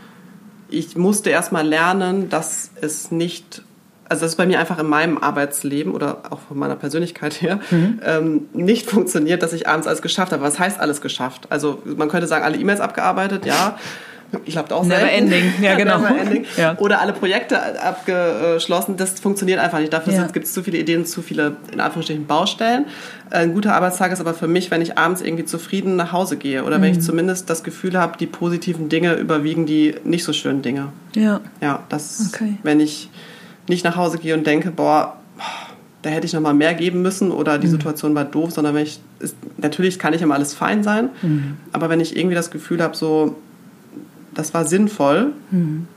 Ich musste erst mal lernen, dass es nicht, also das ist bei mir einfach in meinem Arbeitsleben oder auch von meiner Persönlichkeit her, mhm. ähm, nicht funktioniert, dass ich abends alles geschafft habe. Was heißt alles geschafft? Also man könnte sagen, alle E-Mails abgearbeitet, ja. Ich glaube auch Never selten. ending, ja <laughs> genau. Ending. Ja. Oder alle Projekte abgeschlossen. Das funktioniert einfach nicht. Dafür ja. gibt es zu viele Ideen, zu viele in Anführungsstrichen Baustellen. Ein guter Arbeitstag ist aber für mich, wenn ich abends irgendwie zufrieden nach Hause gehe oder mhm. wenn ich mhm. zumindest das Gefühl habe, die positiven Dinge überwiegen die nicht so schönen Dinge. Ja. Ja, das, okay. wenn ich nicht nach Hause gehe und denke, boah, da hätte ich noch mal mehr geben müssen oder die mhm. Situation war doof, sondern wenn ich, ist, natürlich kann nicht immer alles fein sein, mhm. aber wenn ich irgendwie das Gefühl habe, so, das war sinnvoll, mhm.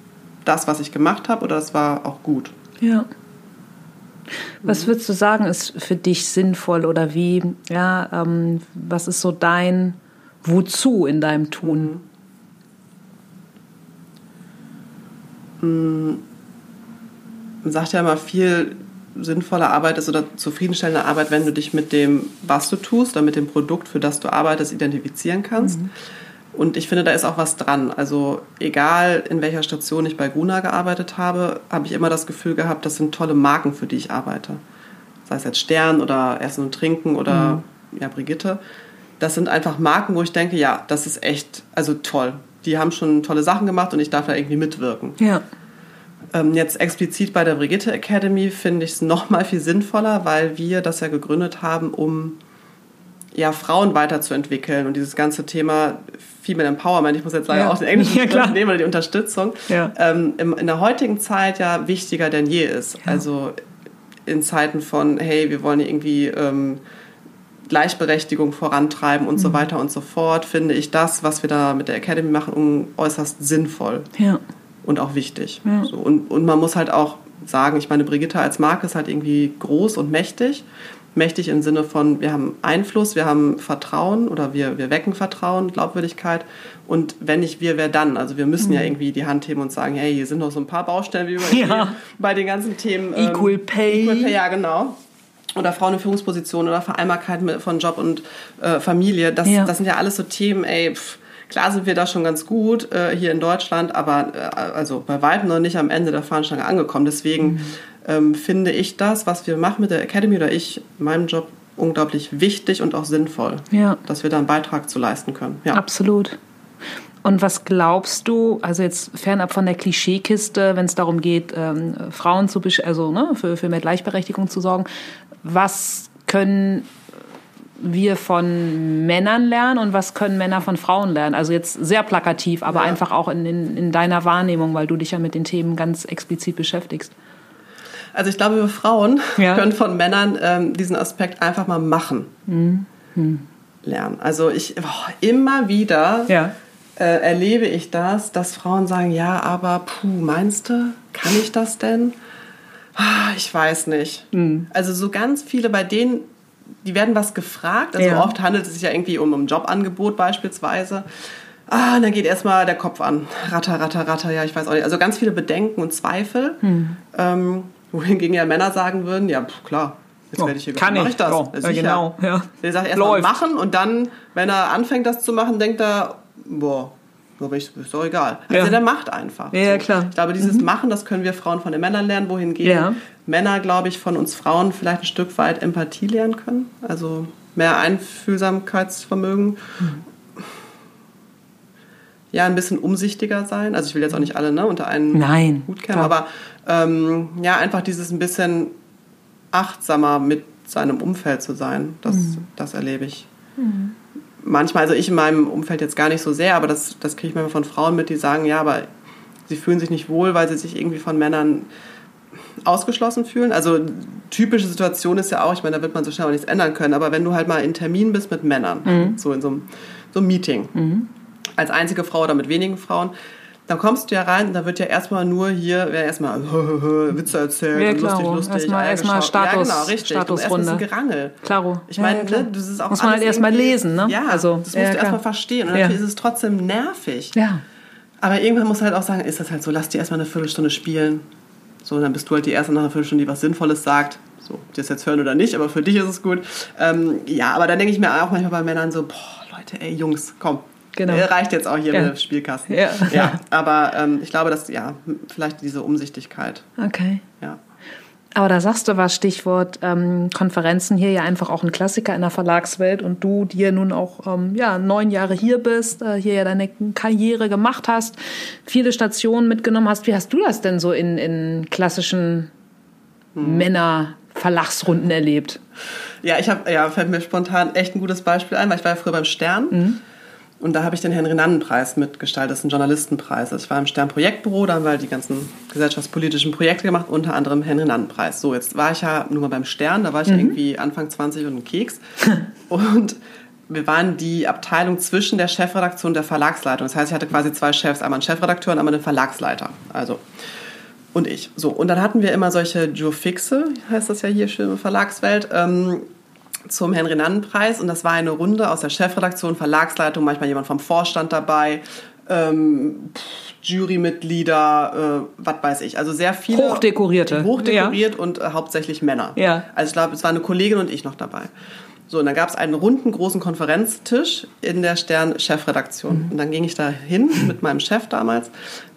das, was ich gemacht habe, oder das war auch gut. Ja. Was würdest du sagen, ist für dich sinnvoll oder wie, ja, ähm, was ist so dein Wozu in deinem Tun? Mhm. Man sagt ja immer viel, sinnvolle Arbeit ist oder zufriedenstellende Arbeit, wenn du dich mit dem, was du tust oder mit dem Produkt, für das du arbeitest, identifizieren kannst. Mhm. Und ich finde, da ist auch was dran. Also egal, in welcher Station ich bei Guna gearbeitet habe, habe ich immer das Gefühl gehabt, das sind tolle Marken, für die ich arbeite. Sei es jetzt Stern oder Essen und Trinken oder mhm. ja, Brigitte. Das sind einfach Marken, wo ich denke, ja, das ist echt, also toll. Die haben schon tolle Sachen gemacht und ich darf da irgendwie mitwirken. Ja. Ähm, jetzt explizit bei der Brigitte Academy finde ich es noch mal viel sinnvoller, weil wir das ja gegründet haben, um ja, Frauen weiterzuentwickeln und dieses ganze Thema Female Empowerment, ich muss jetzt sagen, ja. auch den englischen <laughs> ja, klar. nehmen oder die Unterstützung, ja. ähm, in der heutigen Zeit ja wichtiger denn je ist. Ja. Also in Zeiten von, hey, wir wollen irgendwie ähm, Gleichberechtigung vorantreiben und mhm. so weiter und so fort, finde ich das, was wir da mit der Academy machen, äußerst sinnvoll und auch wichtig. So, und, und man muss halt auch sagen, ich meine, Brigitte als Marke ist halt irgendwie groß und mächtig mächtig im Sinne von, wir haben Einfluss, wir haben Vertrauen oder wir, wir wecken Vertrauen, Glaubwürdigkeit. Und wenn nicht wir, wer dann? Also wir müssen mhm. ja irgendwie die Hand heben und sagen, hey, hier sind noch so ein paar Baustellen, wie wir ja. bei den ganzen Themen. Ähm, Equal Pay. Equal Pay, ja genau. Oder Frauen in Führungspositionen oder Vereinbarkeit von Job und äh, Familie. Das, ja. das sind ja alles so Themen, ey, pff, Klar sind wir da schon ganz gut äh, hier in Deutschland, aber äh, also bei weitem noch nicht am Ende der Fahnenstange angekommen. Deswegen mhm ähm, finde ich das, was wir machen mit der Academy oder ich in meinem Job unglaublich wichtig und auch sinnvoll, ja. dass wir da einen Beitrag zu leisten können. Ja. Absolut. Und was glaubst du, also jetzt fernab von der Klischeekiste, wenn es darum geht, ähm, Frauen zu, also ne, für, für mehr Gleichberechtigung zu sorgen, was können wir von Männern lernen und was können Männer von Frauen lernen? Also jetzt sehr plakativ, aber ja. einfach auch in, in, in deiner Wahrnehmung, weil du dich ja mit den Themen ganz explizit beschäftigst. Also ich glaube, wir Frauen ja. können von Männern ähm, diesen Aspekt einfach mal machen mhm. lernen. Also ich boah, immer wieder ja. äh, erlebe ich das, dass Frauen sagen, ja, aber puh, meinst du, kann ich das denn? Ah, ich weiß nicht. Mhm. Also so ganz viele bei denen, die werden was gefragt. Also ja. oft handelt es sich ja irgendwie um ein Jobangebot beispielsweise. Ah, und dann geht erstmal der Kopf an. Ratter, ratter, ratter, ja, ich weiß auch nicht. Also ganz viele Bedenken und Zweifel. Hm. Ähm, wohingegen ja Männer sagen würden, ja, pff, klar, jetzt Ja, werde ich hier kann ich. ich das. Ja, Ja, genau, ja. Der sagt erstmal machen und dann, wenn er anfängt, das zu machen, denkt er, boah, aber ich, ist doch egal. Also Ja. der macht einfach. Ja, ja, klar. Ich glaube, dieses Machen, das können wir Frauen von den Männern lernen, wohingegen Ja. Männer, glaube ich, von uns Frauen vielleicht ein Stück weit Empathie lernen können. Also mehr Einfühlsamkeitsvermögen. Ja, ein bisschen umsichtiger sein. Also ich will jetzt auch nicht alle ne, unter einen Nein, Hut kennen, klar. aber ähm, ja, einfach dieses ein bisschen achtsamer mit seinem Umfeld zu sein. Das, Mhm. das erlebe ich. Manchmal, also ich in meinem Umfeld jetzt gar nicht so sehr, aber das, das kriege ich manchmal von Frauen mit, die sagen, ja, aber sie fühlen sich nicht wohl, weil sie sich irgendwie von Männern ausgeschlossen fühlen. Also typische Situation ist ja auch, ich meine, da wird man so schnell auch nichts ändern können, aber wenn du halt mal in Termin bist mit Männern, Mhm. so in so einem, so einem Meeting, als einzige Frau oder mit wenigen Frauen, dann kommst du ja rein und da wird ja erstmal nur hier, wer erstmal <laughs> Witze erzählt, Ja, und lustig, lustig, Erstmal- erstmal. Status- ja, genau, richtig. Statusrunde. Und erstmal ist ein Gerangel. Klaro. Ich meine, ja, ne, das ist auch Muss man halt erstmal lesen, ne? Ja, Also, das musst ja, du erstmal verstehen. Und natürlich ist es trotzdem nervig. Ja. Aber irgendwann musst du halt auch sagen, ist das halt so, lass die erstmal eine Viertelstunde spielen. So, dann bist du halt die erste nach einer Viertelstunde, die was Sinnvolles sagt. So, ob die das jetzt hören oder nicht, aber für dich ist es gut. Ähm, ja, aber dann denke ich mir auch manchmal bei Männern so, boah, Leute, ey, Jungs, komm. Genau. Äh, Reicht jetzt auch hier Ja. mit dem Spielkasten. Ja. ja aber ähm, ich glaube, dass, ja, vielleicht diese Umsichtigkeit, Okay. ja. Aber da sagst du was, Stichwort ähm, Konferenzen hier ja einfach auch ein Klassiker in der Verlagswelt und du, die ja nun auch ähm, ja, neun Jahre hier bist, äh, hier ja deine Karriere gemacht hast, viele Stationen mitgenommen hast. Wie hast du das denn so in, in klassischen Männer-Verlagsrunden erlebt? Ja, ich habe, ja, fällt mir spontan echt ein gutes Beispiel ein, weil ich war ja früher beim Stern. Und da habe ich den Henry-Nannen-Preis mitgestaltet. Das ist ein Journalistenpreis. Also ich war im Stern-Projektbüro, da haben wir halt die ganzen gesellschaftspolitischen Projekte gemacht, unter anderem Henry-Nannen-Preis. So, jetzt war ich ja nur mal beim Stern, da war ich ja irgendwie Anfang 20 und ein Keks. <laughs> und wir waren die Abteilung zwischen der Chefredaktion und der Verlagsleitung. Das heißt, ich hatte quasi zwei Chefs, einmal einen Chefredakteur und einmal einen Verlagsleiter. Also und ich. So, und dann hatten wir immer solche Joe-Fixe, heißt das ja hier schön in Verlagswelt, ähm, zum Henry-Nannen-Preis. Und das war eine Runde aus der Chefredaktion, Verlagsleitung, manchmal jemand vom Vorstand dabei, ähm, Jurymitglieder, äh, was weiß ich. Also sehr viele. Hochdekorierte. Hochdekoriert und äh, hauptsächlich Männer. Ja. Also ich glaube, es war eine Kollegin und ich noch dabei. So, und dann gab es einen runden, großen Konferenztisch in der Stern-Chefredaktion. Und dann ging ich da hin mit meinem Chef damals.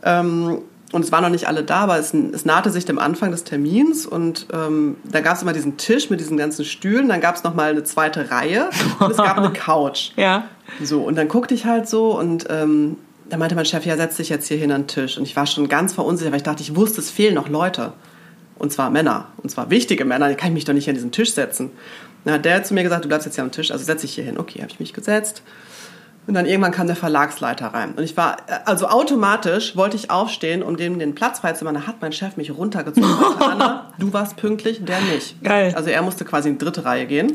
Ähm, und es waren noch nicht alle da, aber es, es nahte sich dem Anfang des Termins. Und ähm, da gab es immer diesen Tisch mit diesen ganzen Stühlen. Dann gab es noch mal eine zweite Reihe und es gab eine <laughs> Couch. Ja. So, und dann guckte ich halt so und ähm, da meinte mein Chef, ja, setz dich jetzt hier hin an den Tisch. Und ich war schon ganz verunsichert, weil ich dachte, ich wusste, es fehlen noch Leute. Und zwar Männer. Und zwar wichtige Männer. Da kann ich mich doch nicht an diesen Tisch setzen. Dann hat der zu mir gesagt, du bleibst jetzt hier am Tisch, also setz dich hier hin. Okay, habe ich mich gesetzt. Und dann irgendwann kam der Verlagsleiter rein. Und ich war, also automatisch wollte ich aufstehen, um dem den Platz freizumachen. Da hat mein Chef mich runtergezogen. <laughs> Anna, du warst pünktlich, der nicht. Geil. Also er musste quasi in die dritte Reihe gehen.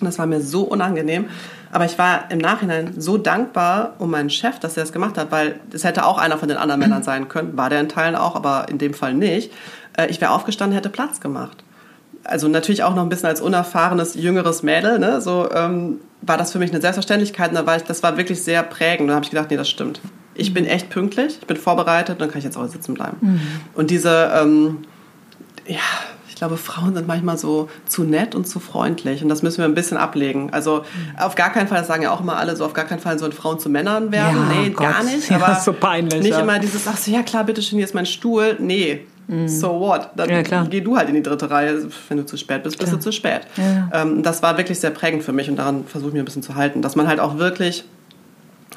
Und das war mir so unangenehm. Aber ich war im Nachhinein so dankbar um meinen Chef, dass er das gemacht hat, weil es hätte auch einer von den anderen Männern sein können. War der in Teilen auch, aber in dem Fall nicht. Äh, Ich wäre aufgestanden, hätte Platz gemacht. Also natürlich auch noch ein bisschen als unerfahrenes, jüngeres Mädel, ne? so ähm, war das für mich eine Selbstverständlichkeit. Und da war ich, das war wirklich sehr prägend. Da habe ich gedacht, nee, das stimmt. Ich bin echt pünktlich, ich bin vorbereitet, dann kann ich jetzt auch sitzen bleiben. Und diese, ähm, ja, ich glaube, Frauen sind manchmal so zu nett und zu freundlich und das müssen wir ein bisschen ablegen. Also auf gar keinen Fall, das sagen ja auch immer alle, so auf gar keinen Fall sollen Frauen zu Männern werden. Ja, nee, Gott. gar nicht. Ja, Aber ist <laughs> so peinlich, nicht ja. immer dieses, ach so, ja klar, bitteschön, hier ist mein Stuhl. Nee, so what? Dann Mhm. Ja, klar. geh du halt in die dritte Reihe. Wenn du zu spät bist, bist du zu spät. Ja. Ähm, das war wirklich sehr prägend für mich und daran versuche ich mir ein bisschen zu halten, dass man halt auch wirklich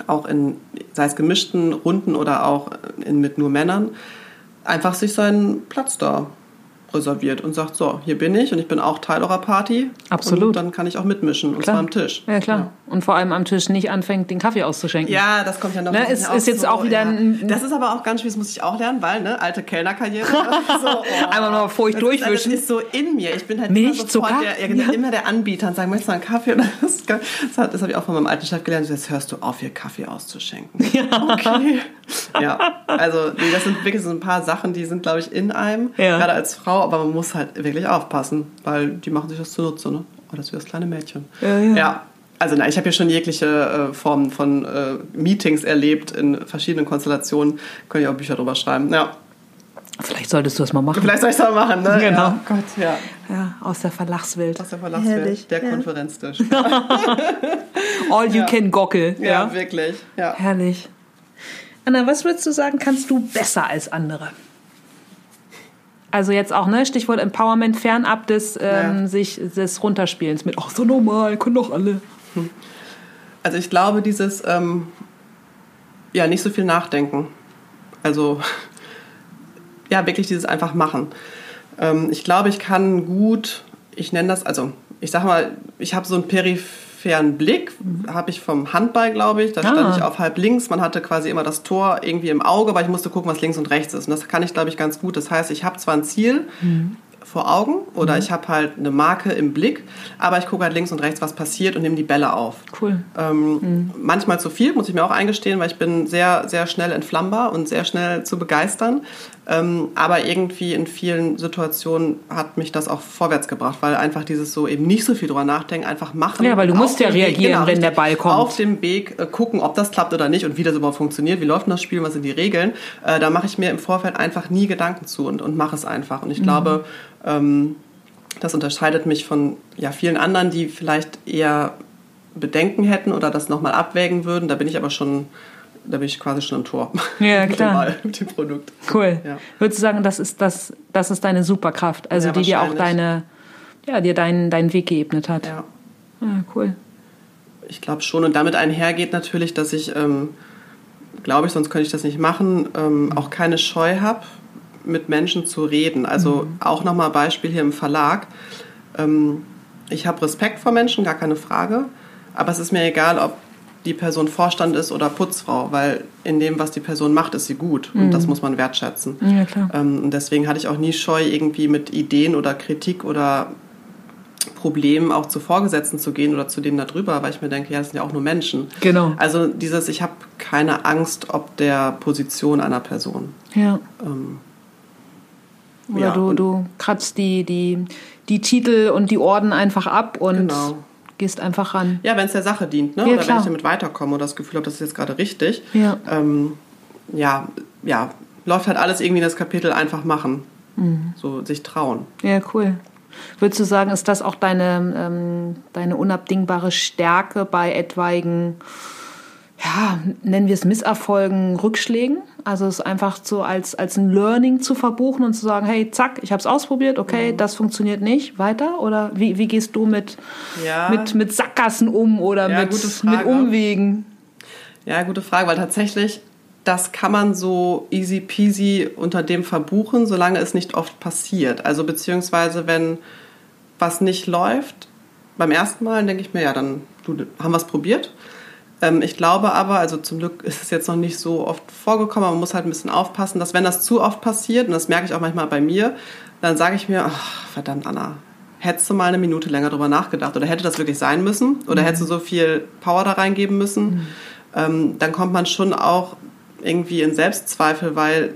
auch in, sei es gemischten Runden oder auch in, mit nur Männern, einfach sich seinen Platz da reserviert und sagt, so, hier bin ich und ich bin auch Teil eurer Party. Absolut. Und dann kann ich auch mitmischen, und Klar. zwar am Tisch. Ja, klar. Und vor allem am Tisch nicht anfängt, den Kaffee auszuschenken. Ja, das kommt ja noch. Ne, ja ist jetzt auch wieder ja. ein- Das ist aber auch ganz schwierig, das muss ich auch lernen, weil, ne, alte Kellnerkarriere. <laughs> so, oh. Einmal noch das durchwischen. Ist, das ist so in mir. Ich bin halt Milch, immer sofort der, ja, genau, Ja. immer der Anbieter und sagen, möchtest du einen Kaffee? <laughs> Das, ist das, das habe ich auch von meinem alten Chef gelernt. Jetzt hörst du auf, hier Kaffee auszuschenken. Ja. <laughs> Okay. Ja, also nee, das sind wirklich so ein paar Sachen, die sind, glaube ich, in einem, Ja. gerade als Frau, aber man muss halt wirklich aufpassen, weil die machen sich das zunutze, ne? Oh, das ist wie das kleine Mädchen. Ja, ja. ja. also nein, ich habe ja schon jegliche äh, Formen von äh, Meetings erlebt in verschiedenen Konstellationen. Könnte ich auch Bücher drüber schreiben. Ja. Vielleicht solltest du es mal machen. Vielleicht soll ich es mal machen, ne? <laughs> Genau. Ja, Gott, ja. Ja, aus der Verlagswelt. Aus der Verlagswelt. Herrlich. Der ja. Konferenztisch. <laughs> All you can gockel. ja, wirklich. Ja. Herrlich. Anna, was würdest du sagen, kannst du besser als andere? Also jetzt auch, ne, Stichwort Empowerment, fernab des, ähm, Ja. sich, des Runterspielens mit, ach so normal, können doch alle. Also ich glaube, dieses, ähm, ja, nicht so viel nachdenken. Also, <laughs> ja, wirklich dieses einfach machen. Ähm, ich glaube, ich kann gut, ich nenne das, also ich sag mal, ich habe so einen peripheren Blick, habe ich vom Handball, glaube ich. Da stand Ah. ich auf halb links. Man hatte quasi immer das Tor irgendwie im Auge, aber ich musste gucken, was links und rechts ist. Und das kann ich, glaube ich, ganz gut. Das heißt, ich habe zwar ein Ziel, vor Augen oder ich habe halt eine Marke im Blick, aber ich gucke halt links und rechts, was passiert und nehme die Bälle auf. Cool. Ähm, Manchmal zu viel, muss ich mir auch eingestehen, weil ich bin sehr, sehr schnell entflammbar und sehr schnell zu begeistern. Ähm, aber irgendwie in vielen Situationen hat mich das auch vorwärts gebracht, weil einfach dieses so eben nicht so viel drüber nachdenken, einfach machen. Ja, weil du musst ja dem Weg- reagieren, wenn der. Ball kommt. Auf dem Weg äh, gucken, ob das klappt oder nicht und wie das überhaupt funktioniert, wie läuft das Spiel, was sind die Regeln. Äh, da mache ich mir im Vorfeld einfach nie Gedanken zu und, und mache es einfach. Und ich glaube, ähm, das unterscheidet mich von ja, vielen anderen, die vielleicht eher Bedenken hätten oder das nochmal abwägen würden. Da bin ich aber schon, da bin ich quasi schon am Tor. Ja, klar. <laughs> mit dem Produkt. Cool. Ja. Würdest du sagen, das ist, das, das ist deine Superkraft, also Ja, die dir auch deine, ja, dir deinen, deinen Weg geebnet hat. Ja, Ja, cool. ich glaube schon. Und damit einhergeht natürlich, dass ich, ähm, glaube ich, sonst könnte ich das nicht machen, ähm, auch keine Scheu habe, mit Menschen zu reden. Also auch nochmal Beispiel hier im Verlag. Ähm, ich habe Respekt vor Menschen, gar keine Frage. Aber es ist mir egal, ob die Person Vorstand ist oder Putzfrau, weil in dem, was die Person macht, ist sie gut. Und das muss man wertschätzen. Ja, klar. Ähm, und deswegen hatte ich auch nie Scheu, irgendwie mit Ideen oder Kritik oder Problemen auch zu Vorgesetzten zu gehen oder zu denen darüber, weil ich mir denke, ja, das sind ja auch nur Menschen. Genau. Also dieses, ich habe keine Angst ob der Position einer Person. Ja. Ähm, Oder Ja, du, du kratzt die, die, die Titel und die Orden einfach ab und Genau. Gehst einfach ran. ja, wenn es der Sache dient, ne? Ja, oder klar. wenn ich damit weiterkomme und das Gefühl habe, das ist jetzt gerade richtig. Ja. Ähm, ja, ja, läuft halt alles irgendwie in das Kapitel einfach machen. Mhm. So sich trauen. Ja, cool. Würdest du sagen, ist das auch deine, ähm, deine unabdingbare Stärke bei etwaigen, ja, nennen wir es Misserfolgen, Rückschlägen? Also es einfach so als, als ein Learning zu verbuchen und zu sagen, hey, zack, ich habe es ausprobiert, okay, Mhm. das funktioniert nicht, weiter? Oder wie, wie gehst du mit, Ja. mit, mit Sackgassen um oder Ja, mit, mit Umwegen? Ja, gute Frage, weil tatsächlich, das kann man so easy peasy unter dem verbuchen, solange es nicht oft passiert. Also beziehungsweise, wenn was nicht läuft, beim ersten Mal denke ich mir, ja, dann du, haben wir es probiert. Ähm, ich glaube aber, also zum Glück ist es jetzt noch nicht so oft vorgekommen, aber man muss halt ein bisschen aufpassen, dass wenn das zu oft passiert, und das merke ich auch manchmal bei mir, dann sage ich mir, ach, verdammt, Anna, hättest du mal eine Minute länger drüber nachgedacht oder hätte das wirklich sein müssen oder hättest du so viel Power da reingeben müssen, ähm, dann kommt man schon auch irgendwie in Selbstzweifel, weil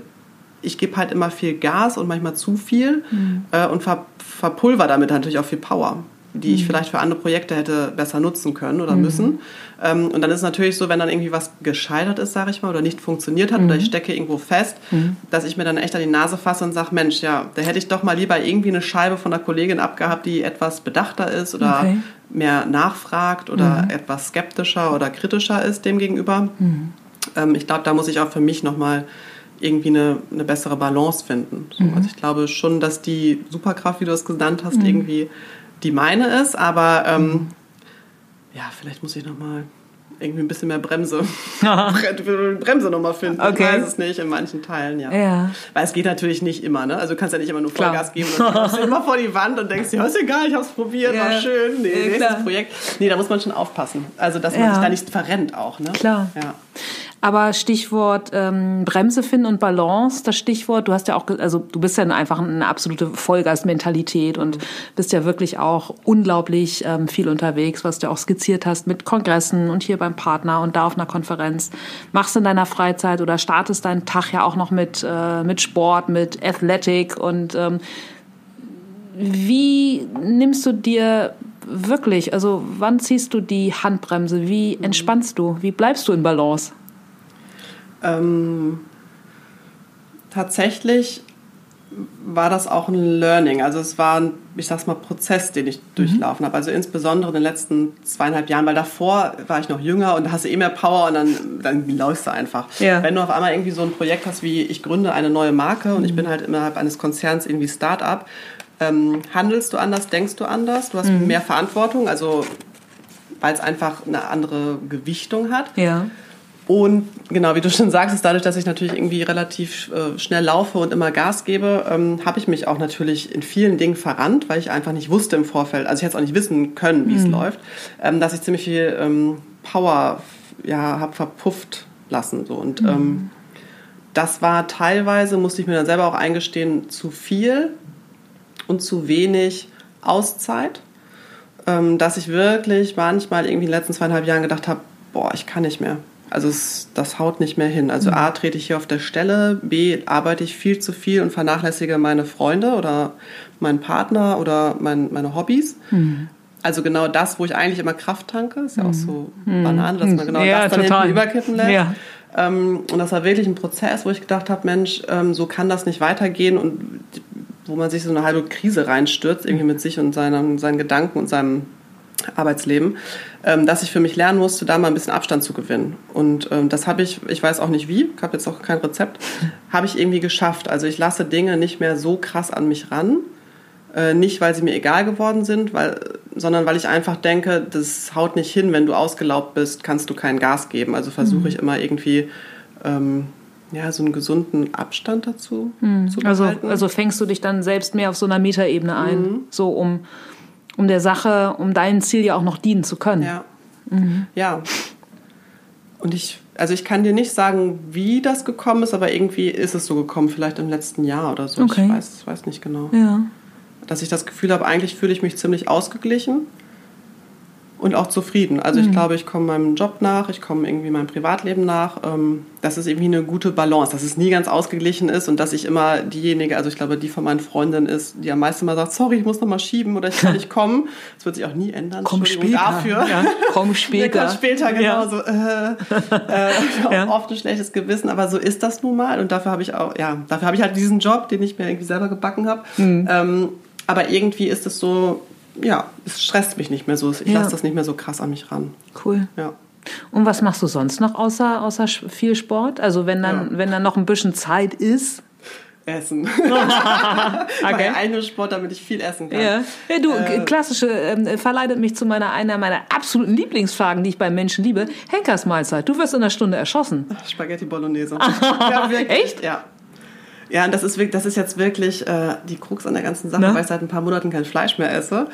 ich gebe halt immer viel Gas und manchmal zu viel äh, und ver verpulver damit natürlich auch viel Power, die ich vielleicht für andere Projekte hätte besser nutzen können oder müssen. Ähm, und dann ist es natürlich so, wenn dann irgendwie was gescheitert ist, sage ich mal, oder nicht funktioniert hat oder ich stecke irgendwo fest, dass ich mir dann echt an die Nase fasse und sage, Mensch, ja, da hätte ich doch mal lieber irgendwie eine Scheibe von einer Kollegin abgehabt, die etwas bedachter ist oder Okay. mehr nachfragt oder etwas skeptischer oder kritischer ist dem gegenüber. Ähm, ich glaube, da muss ich auch für mich nochmal irgendwie eine, eine bessere Balance finden. So, Also ich glaube schon, dass die Superkraft, wie du es genannt hast, irgendwie die meine ist, aber ähm, ja, vielleicht muss ich nochmal irgendwie ein bisschen mehr Bremse, <laughs> <laughs> Bremse nochmal finden. Okay. Ich weiß es nicht, in manchen Teilen, ja. Ja. Weil es geht natürlich nicht immer, ne? Also du kannst ja nicht immer nur Klar. Vollgas geben und dann du immer vor die Wand und denkst, ja, ist egal, ich hab's probiert, Ja. war schön, nee, Ja, nächstes klar. Projekt. Nee, da muss man schon aufpassen. Also, dass man Ja. sich da nicht verrennt auch, ne? Klar. Ja. Aber Stichwort ähm, Bremse finden und Balance, das Stichwort, du hast ja auch, also du bist ja einfach eine absolute Vollgasmentalität und bist ja wirklich auch unglaublich ähm, viel unterwegs, was du auch skizziert hast mit Kongressen und hier beim Partner und da auf einer Konferenz. Machst in deiner Freizeit oder startest deinen Tag ja auch noch mit, äh, mit Sport, mit Athletic und ähm, wie nimmst du dir wirklich, also wann ziehst du die Handbremse? Wie entspannst du? Wie bleibst du in Balance? Ähm, tatsächlich war das auch ein Learning. Also es war ein, ich sag's mal, Prozess, den ich durchlaufen habe. Also insbesondere in den letzten zweieinhalb Jahren, weil davor war ich noch jünger und da hast du eh mehr Power und dann, dann läufst du einfach. Ja. Wenn du auf einmal irgendwie so ein Projekt hast wie ich gründe eine neue Marke und ich bin halt innerhalb eines Konzerns irgendwie Start-up, ähm, handelst du anders, denkst du anders, du hast mehr Verantwortung, also weil es einfach eine andere Gewichtung hat. Ja. Und genau, wie du schon sagst, ist dadurch, dass ich natürlich irgendwie relativ äh, schnell laufe und immer Gas gebe, ähm, habe ich mich auch natürlich in vielen Dingen verrannt, weil ich einfach nicht wusste im Vorfeld, also ich hätte es auch nicht wissen können, wie es läuft, ähm, dass ich ziemlich viel ähm, Power ja, habe verpufft lassen. So. Und ähm, das war teilweise, musste ich mir dann selber auch eingestehen, zu viel und zu wenig Auszeit, ähm, dass ich wirklich manchmal irgendwie in den letzten zweieinhalb Jahren gedacht habe, boah, ich kann nicht mehr. Also es, das haut nicht mehr hin. Also A, trete ich hier auf der Stelle, B, arbeite ich viel zu viel und vernachlässige meine Freunde oder meinen Partner oder mein, meine Hobbys. Also genau das, wo ich eigentlich immer Kraft tanke, ist ja auch so Banane, dass man genau Ja, das dann total. hinten überkippen lässt. Ja. Ähm, und das war wirklich ein Prozess, wo ich gedacht habe, Mensch, ähm, so kann das nicht weitergehen und wo man sich so eine halbe Krise reinstürzt, irgendwie mit sich und seinen, seinen Gedanken und seinem Arbeitsleben, ähm, dass ich für mich lernen musste, da mal ein bisschen Abstand zu gewinnen. Und ähm, das habe ich, ich weiß auch nicht wie, ich habe jetzt auch kein Rezept, habe ich irgendwie geschafft. Also ich lasse Dinge nicht mehr so krass an mich ran, äh, nicht weil sie mir egal geworden sind, weil, sondern weil ich einfach denke, das haut nicht hin, wenn du ausgelaugt bist, kannst du kein Gas geben. Also versuche ich immer irgendwie ähm, ja, so einen gesunden Abstand dazu zu Also, behalten. also fängst du dich dann selbst mehr auf so einer Metaebene ein, so um, um der Sache, um deinem Ziel ja auch noch dienen zu können. Ja. Ja. Und ich, also ich kann dir nicht sagen, wie das gekommen ist, aber irgendwie ist es so gekommen, vielleicht im letzten Jahr oder so. Okay. Ich weiß, weiß nicht genau. Ja. Dass ich das Gefühl habe, eigentlich fühle ich mich ziemlich ausgeglichen und auch zufrieden. Also Mhm. ich glaube, ich komme meinem Job nach, ich komme irgendwie meinem Privatleben nach. Ähm, Das ist irgendwie eine gute Balance, dass es nie ganz ausgeglichen ist und dass ich immer diejenige, also ich glaube, die von meinen Freundinnen ist, die am meisten mal sagt, sorry, ich muss noch mal schieben oder ich kann nicht <laughs> kommen. Das wird sich auch nie ändern. Komm später. dafür. Ja, komm <laughs> Ja, später. kommt später, genau. Ja. So, äh, äh, <laughs> Ja. oft ein schlechtes Gewissen, aber so ist das nun mal. Und dafür habe ich auch, ja, dafür habe ich halt diesen Job, den ich mir irgendwie selber gebacken habe. Mhm. Ähm, aber irgendwie ist es so, ja, es stresst mich nicht mehr so. Ich Ja. lasse das nicht mehr so krass an mich ran. Cool. Ja. Und was machst du sonst noch außer, außer viel Sport? Also wenn dann, Ja. wenn dann noch ein bisschen Zeit ist. Essen. <laughs> okay. Eigener Sport, damit ich viel essen kann. Ja, ja du, Äh. klassische, ähm, verleitet mich zu meiner, einer meiner absoluten Lieblingsfragen, die ich bei Menschen liebe. Henkersmahlzeit, du wirst in einer Stunde erschossen. Spaghetti Bolognese. <laughs> ja. Echt? Ja. Ja, und das ist, das ist jetzt wirklich äh, die Krux an der ganzen Sache, Na? weil ich seit ein paar Monaten kein Fleisch mehr esse.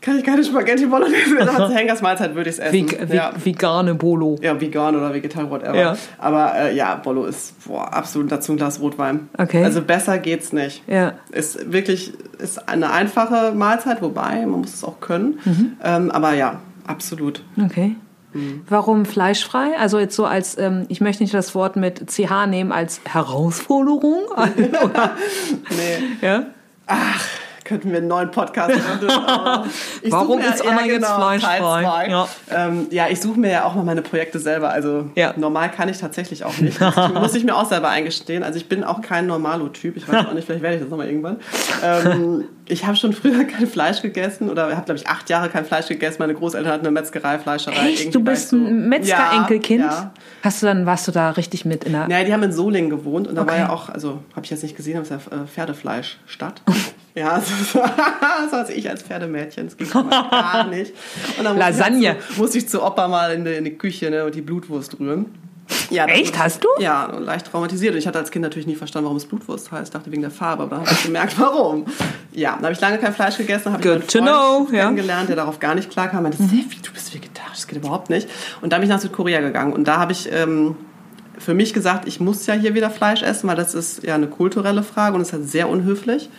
Kann ich keine Spaghetti Bolognese mehr, aber zur Henkersmahlzeit würde ich es essen. Ve ja. Vegane Bolo. ja, vegan oder vegetal, whatever. Ja. Aber äh, ja, Bolo ist boah, absolut dazu ein Glas Rotwein. Okay. Also besser geht's nicht. Ja. Ist wirklich ist eine einfache Mahlzeit, wobei man muss es auch können. Mhm. Ähm, aber ja, absolut. Okay. Mhm. Warum fleischfrei? Also jetzt so als, ähm, ich möchte nicht das Wort mit CH nehmen als Herausforderung. <laughs> Nee. ja? Ach, könnten wir einen neuen Podcast machen. <laughs> Warum mir- ist Anna jetzt fleischfrei? Teil zwei. Ja. Ähm, ja, ich suche mir ja auch mal meine Projekte selber. Also Ja. normal kann ich tatsächlich auch nicht. <laughs> Muss ich mir auch selber eingestehen. Also ich bin auch kein Normalo-Typ. Ich weiß auch nicht, vielleicht werde ich das nochmal irgendwann. Ähm, <laughs> ich habe schon früher kein Fleisch gegessen oder habe, glaube ich, acht Jahre kein Fleisch gegessen. Meine Großeltern hatten eine Metzgerei, Fleischerei. Echt? Du bist so- ein Metzger-Enkelkind? Ja, ja. Hast du dann, warst du da richtig mit in der. Naja, die haben in Solingen gewohnt und da war ja auch, also habe ich jetzt nicht gesehen, aber es ist ja äh, Pferdefleischstadt. Ja, <laughs> so, so als ich als Pferdemädchen, das ging gar nicht. Und dann musste Lasagne. Ich halt zu, musste ich zu Opa mal in die, in die Küche ne, und die Blutwurst rühren. Ja, Echt? Hast du? Ja, leicht traumatisiert. Und ich hatte als Kind natürlich nie verstanden, warum es Blutwurst heißt. Ich dachte wegen der Farbe, aber dann habe ich gemerkt, <laughs> warum. Ja, dann habe ich lange kein Fleisch gegessen, habe ich Good meinen Freund know, ja. kennengelernt, der darauf gar nicht klar kam. Meinte, Steffi, du bist vegetarisch, das geht überhaupt nicht. Und dann bin ich nach Südkorea gegangen und da habe ich ähm, für mich gesagt, ich muss ja hier wieder Fleisch essen, weil das ist ja eine kulturelle Frage und es ist halt sehr unhöflich,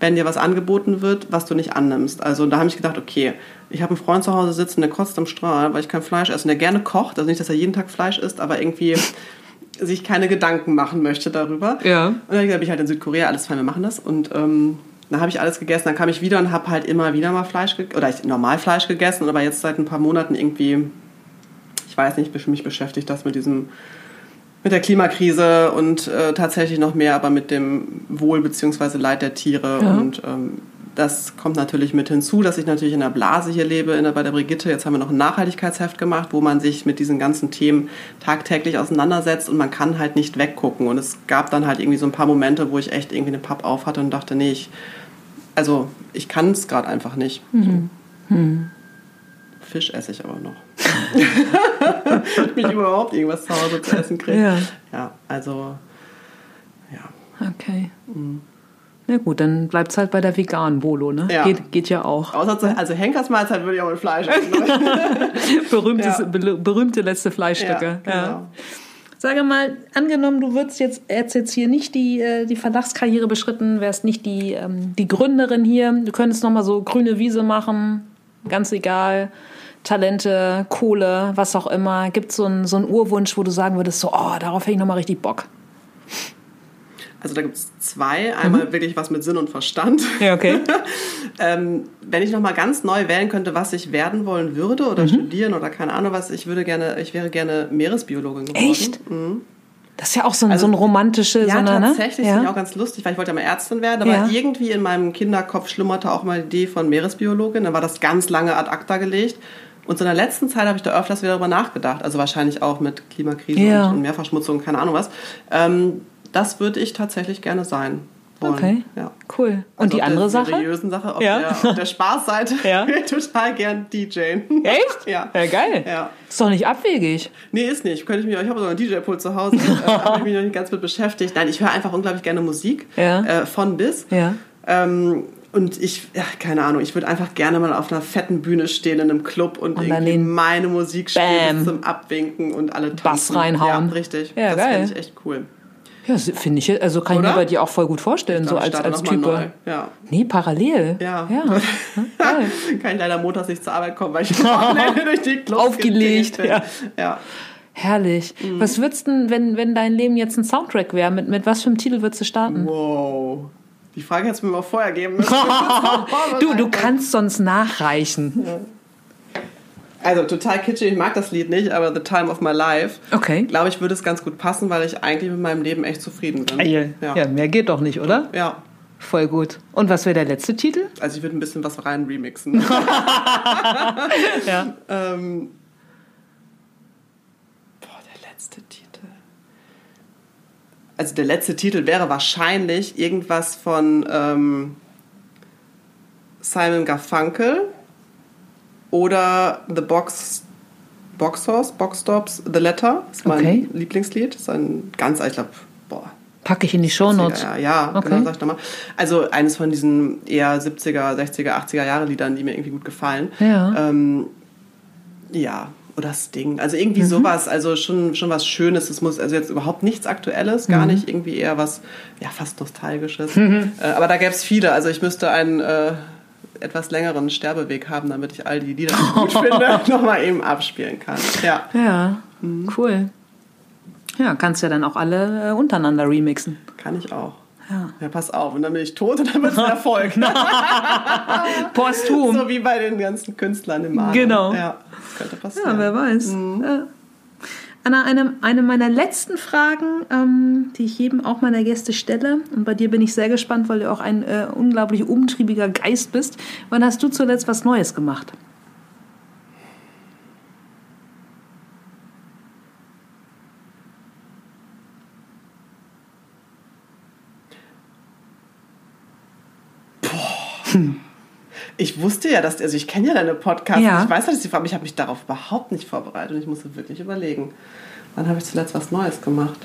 wenn dir was angeboten wird, was du nicht annimmst. Also da habe ich gedacht, okay, ich habe einen Freund zu Hause sitzen, der kotzt am Strahl, weil ich kein Fleisch esse und der gerne kocht. Also nicht, dass er jeden Tag Fleisch isst, aber irgendwie <laughs> sich keine Gedanken machen möchte darüber. Ja. Und dann bin ich halt in Südkorea, alles fein, wir machen das. Und ähm, dann habe ich alles gegessen, dann kam ich wieder und habe halt immer wieder mal Fleisch gegessen, oder ich normal Fleisch gegessen, aber jetzt seit ein paar Monaten irgendwie, ich weiß nicht, mich beschäftigt das mit diesem, mit der Klimakrise und äh, tatsächlich noch mehr, aber mit dem Wohl bzw. Leid der Tiere Ja. und ähm, das kommt natürlich mit hinzu, dass ich natürlich in der Blase hier lebe, in der, bei der Brigitte. Jetzt haben wir noch ein Nachhaltigkeitsheft gemacht, wo man sich mit diesen ganzen Themen tagtäglich auseinandersetzt und man kann halt nicht weggucken. Und es gab dann halt irgendwie so ein paar Momente, wo ich echt irgendwie eine Papp auf hatte und dachte, nee, ich, also ich kann es gerade einfach nicht. So. Fisch esse ich aber noch. <laughs> Damit ich überhaupt irgendwas zu Hause zu essen kriege. Ja. ja, also ja. Okay. Na gut, dann bleibt es halt bei der veganen Bolo, ne? Ja. Geht, geht ja auch. Außer zu, also Henkers Mahlzeit würde ich auch mit Fleisch essen. <laughs> Berühmtes, Ja. be- berühmte letzte Fleischstücke. Ja, genau. Sage mal, angenommen, du würdest jetzt, hättest jetzt hier nicht die, äh, die Verlagskarriere beschritten, wärst nicht die, ähm, die Gründerin hier, du könntest nochmal so grüne Wiese machen, ganz egal, Talente, Kohle, was auch immer. Gibt es so einen so einen Urwunsch, wo du sagen würdest, so, oh, darauf hätte ich nochmal richtig Bock? Also da gibt es zwei. Einmal wirklich was mit Sinn und Verstand. Ja, okay. <laughs> Ähm, wenn ich nochmal ganz neu wählen könnte, was ich werden wollen würde oder studieren oder keine Ahnung was, ich würde gerne, ich wäre gerne Meeresbiologin geworden. Echt? Das ist ja auch so ein, so ein romantische, Also Ja, so eine, tatsächlich, ne? finde ich auch ganz lustig, weil ich wollte ja mal Ärztin werden, aber Ja. irgendwie in meinem Kinderkopf schlummerte auch mal die Idee von Meeresbiologin. Dann war das ganz lange ad acta gelegt. Und so in der letzten Zeit habe ich da öfters wieder darüber nachgedacht. Also wahrscheinlich auch mit Klimakrise Ja. und, und Meerverschmutzung, keine Ahnung was. Ähm, das würde ich tatsächlich gerne sein wollen. Okay, Ja. cool. Und Also die andere der Sache? seriösen Sache, auf, Ja. der, auf der <laughs> Spaßseite, Ja. <laughs> total gern DJen. Echt? <laughs> Ja. Ja, geil. Ja. Ist doch nicht abwegig. Nee, ist nicht. Könnte ich mir, ich habe sogar einen DJ-Pult zu Hause, äh, habe ich mich noch nicht ganz mit beschäftigt. Nein, ich höre einfach unglaublich gerne Musik, Ja. äh, von bis. Ja. Ähm, und ich, ja, keine Ahnung, ich würde einfach gerne mal auf einer fetten Bühne stehen in einem Club und, Und irgendwie meine Musik spielen zum Abwinken und alle tanzen. Bass reinhauen. Ja, richtig. Ja, das finde ich echt cool. Ja, finde ich, also kann ich Oder? mir bei dir auch voll gut vorstellen, so Ich als, als neu. Ja. Nee, parallel. Ja. ja. <laughs> Kann ich leider montags nicht zur Arbeit kommen, weil ich <laughs> <laughs> durch die Clubs Aufgelegt, bin. ja. Herrlich. Mhm. Was würdest du, denn, wenn, wenn dein Leben jetzt ein Soundtrack wäre, mit, mit was für einem Titel würdest du starten? Wow. Die Frage hättest du mir mal vorher geben müssen. <laughs> Du, du kannst sonst nachreichen. Also total kitschig, ich mag das Lied nicht, aber The Time of My Life. Okay. Glaube ich, würde es ganz gut passen, weil ich eigentlich mit meinem Leben echt zufrieden bin. Geil. Ja. Ja, mehr geht doch nicht, oder? ja. Voll gut. Und was wäre der letzte Titel? Also ich würde ein bisschen was rein remixen. <laughs> <laughs> Ja. ähm, boah, der letzte Titel. Also der letzte Titel wäre wahrscheinlich irgendwas von ähm, Simon Garfunkel oder The Box Boxhorse, Boxstops, The Letter. Ist mein Okay. Lieblingslied. Das ist ein ganz, ich glaube, boah, Packe ich in die Shownotes. Ja, ja Okay. genau, sag ich nochmal. Also eines von diesen eher 70er, 60er, 80er Jahre Liedern, die mir irgendwie gut gefallen. Ja. Ähm, ja, oder Sting. Also Mhm. irgendwie sowas, also schon, schon was Schönes. Es muss also jetzt überhaupt nichts Aktuelles, gar Mhm. nicht irgendwie eher was, ja, fast Nostalgisches. Äh, aber da gäbe es viele. Also ich müsste einen äh, etwas längeren Sterbeweg haben, damit ich all die Lieder, die ich gut <laughs> finde, nochmal eben abspielen kann. Ja, Ja, Mhm. cool. Ja, kannst ja dann auch alle äh, untereinander remixen. kann ich auch. Ja. Ja, pass auf. Und dann bin ich tot und dann wird es ein <laughs> Erfolg. <laughs> Posthum. So wie bei den ganzen Künstlern im Markt. Genau. Ja, das könnte Ja, passieren. wer weiß. Mhm. Ja. Anna, eine, eine meiner letzten Fragen, ähm, die ich jedem auch meiner Gäste stelle, und bei dir bin ich sehr gespannt, weil du auch ein äh, unglaublich umtriebiger Geist bist. Wann hast du zuletzt was Neues gemacht? Ich wusste ja, dass, also ich kenne ja deine Podcasts, Ja. ich weiß, dass ich sie aber ich habe mich darauf überhaupt nicht vorbereitet und ich musste wirklich überlegen. Wann habe ich zuletzt was Neues gemacht?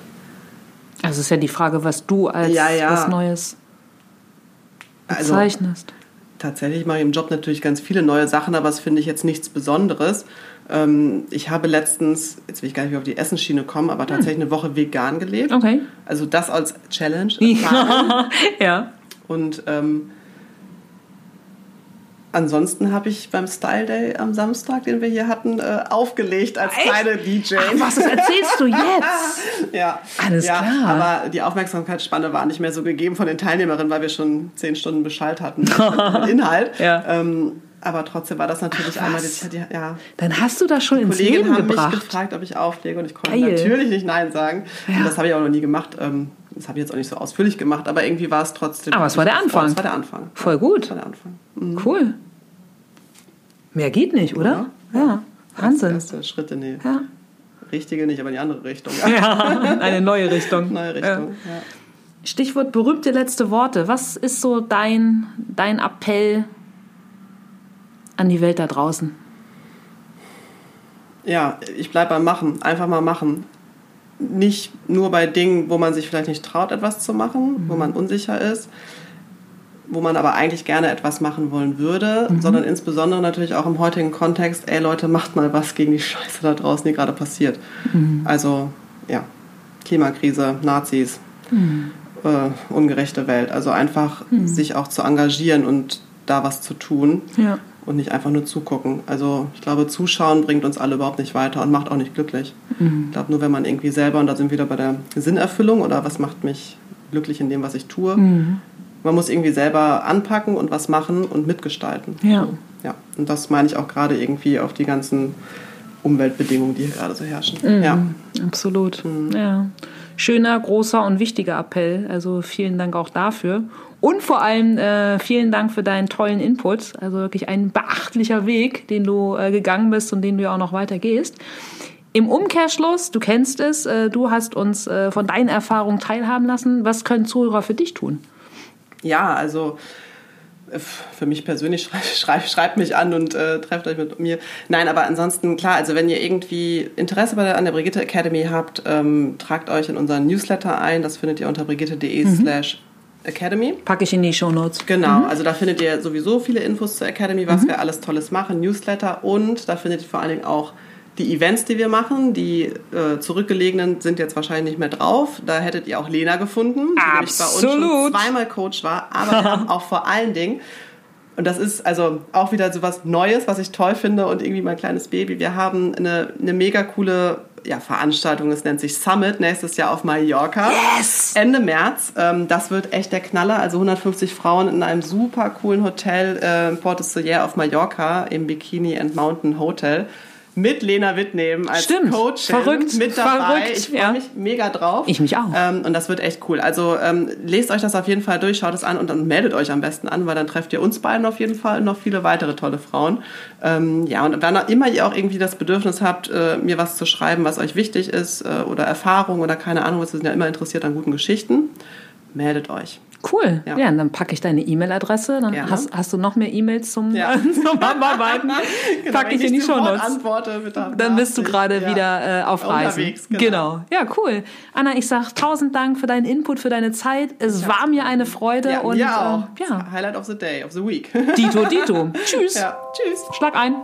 Also ist ja die Frage, was du als Ja, ja. was Neues Also bezeichnest. tatsächlich mache ich im Job natürlich ganz viele neue Sachen, aber es finde ich jetzt nichts Besonderes. Ähm, ich habe letztens, jetzt will ich gar nicht mehr auf die Essensschiene kommen, aber tatsächlich eine Woche vegan gelebt. Hm. Okay. Also das als Challenge. <laughs> ja. Und ähm, ansonsten habe ich beim Style Day am Samstag, den wir hier hatten, äh, aufgelegt als Echt? kleine DJ. Ach, was erzählst du jetzt? <laughs> ja, Alles ja, klar. Aber die Aufmerksamkeitsspanne war nicht mehr so gegeben von den Teilnehmerinnen, weil wir schon zehn Stunden Bescheid hatten <laughs> mit Inhalt. Ja. Ähm, aber trotzdem war das natürlich Ach, einmal die, die, ja. Dann hast du das schon ins Kolleginnen Leben haben gebracht. mich gefragt, ob ich auflege und ich konnte Geil. natürlich nicht Nein sagen. Ja. Und das habe ich auch noch nie gemacht. Ähm, Das habe ich jetzt auch nicht so ausführlich gemacht, aber irgendwie war es trotzdem. Aber es war der Anfang. Es war der Anfang. Voll gut. Das war der Anfang. Mhm. Cool. Mehr geht nicht, oder? Ja. Wahnsinn. Erste Schritte, nee. Ja. Richtige nicht, aber in die andere Richtung. <laughs> ja, eine neue Richtung. Neue Ja. Richtung. Ja. Stichwort berühmte letzte Worte. Was ist so dein, dein Appell an die Welt da draußen? ja, ich bleibe beim Machen. Einfach mal machen. Nicht nur bei Dingen, wo man sich vielleicht nicht traut, etwas zu machen, wo man unsicher ist, wo man aber eigentlich gerne etwas machen wollen würde, sondern insbesondere natürlich auch im heutigen Kontext, ey Leute, macht mal was gegen die Scheiße da draußen, die gerade passiert. Also, ja, Klimakrise, Nazis, äh, ungerechte Welt. Also einfach sich auch zu engagieren und da was zu tun Ja. und nicht einfach nur zugucken. Also ich glaube, Zuschauen bringt uns alle überhaupt nicht weiter und macht auch nicht glücklich. Ich glaube, nur wenn man irgendwie selber, und da sind wir wieder bei der Sinnerfüllung oder was macht mich glücklich in dem, was ich tue, man muss irgendwie selber anpacken und was machen und mitgestalten. Ja. Ja. Und das meine ich auch gerade irgendwie auf die ganzen Umweltbedingungen, die hier gerade so herrschen. Ja. Absolut. Mhm. Ja. Schöner, großer und wichtiger Appell. Also vielen Dank auch dafür. Und vor allem äh, vielen Dank für deinen tollen Input. Also wirklich ein beachtlicher Weg, den du äh, gegangen bist und den du ja auch noch weiter gehst. Im Umkehrschluss, du kennst es, äh, du hast uns äh, von deinen Erfahrungen teilhaben lassen. Was können Zuhörer für dich tun? Ja, also äh, für mich persönlich <laughs> schreibt schreib, schreibt mich an und äh, trefft euch mit mir. Nein, aber ansonsten klar, also wenn ihr irgendwie Interesse bei der, an der Brigitte Academy habt, ähm, tragt euch in unseren Newsletter ein. Das findet ihr unter brigitte.de slash academy. Packe ich in die Shownotes. Genau, also da findet ihr sowieso viele Infos zur Academy, was wir alles Tolles machen, Newsletter und da findet ihr vor allen Dingen auch die Events, die wir machen. Die äh, zurückgelegenen sind jetzt wahrscheinlich nicht mehr drauf. Da hättet ihr auch Lena gefunden, die bei uns schon zweimal Coach war. Aber auch vor allen Dingen, und das ist also auch wieder so was Neues, was ich toll finde und irgendwie mein kleines Baby. Wir haben eine, eine mega coole ja, Veranstaltung, es nennt sich Summit, nächstes Jahr auf Mallorca. Yes! Ende März. Ähm, das wird echt der Knaller. Also 150 Frauen in einem super coolen Hotel äh, in Porto Soler auf Mallorca im Bikini and Mountain Hotel. Mit Lena Wittnehmen als Stimmt. Coach Verrückt. mit dabei. Verrückt, Ich freue ja. mich mega drauf. Ich mich auch. Ähm, und das wird echt cool. Also ähm, lest euch das auf jeden Fall durch, schaut es an und dann meldet euch am besten an, weil dann trefft ihr uns beiden auf jeden Fall und noch viele weitere tolle Frauen. Ähm, ja, und wann auch immer ihr auch irgendwie das Bedürfnis habt, äh, mir was zu schreiben, was euch wichtig ist äh, oder Erfahrung oder keine Ahnung, was wir sind ja immer interessiert an guten Geschichten, meldet euch. Cool. Ja, Ja. dann packe ich deine E-Mail-Adresse. Dann Gerne. hast, hast du noch mehr E-Mails zum, Ja. <laughs> zum Abarbeiten. <laughs> Genau, Packe ich in die Shownotes. antworte, Dann bist du gerade Ja. wieder äh, auf Reisen. Genau. genau. Ja, cool. Anna, ich sag tausend Dank für deinen Input, für deine Zeit. Es war mir eine Freude. Ja, und mir auch. Äh, ja, Highlight of the day, of the week. Dito, Dito. <laughs> Tschüss. ja, tschüss. Schlag ein.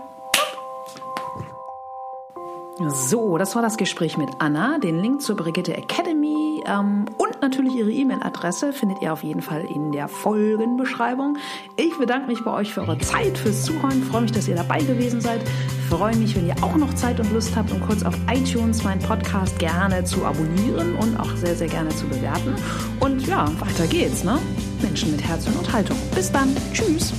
So, das war das Gespräch mit Anna. Den Link zur Brigitte Academy ähm, und natürlich ihre E-Mail-Adresse findet ihr auf jeden Fall in der Folgenbeschreibung. Ich bedanke mich bei euch für eure Zeit, fürs Zuhören. Freue mich, dass ihr dabei gewesen seid. Freue mich, wenn ihr auch noch Zeit und Lust habt, um kurz auf iTunes meinen Podcast gerne zu abonnieren und auch sehr, sehr gerne zu bewerten. Und ja, weiter geht's, ne? Menschen mit Herz und Haltung. Bis dann. Tschüss.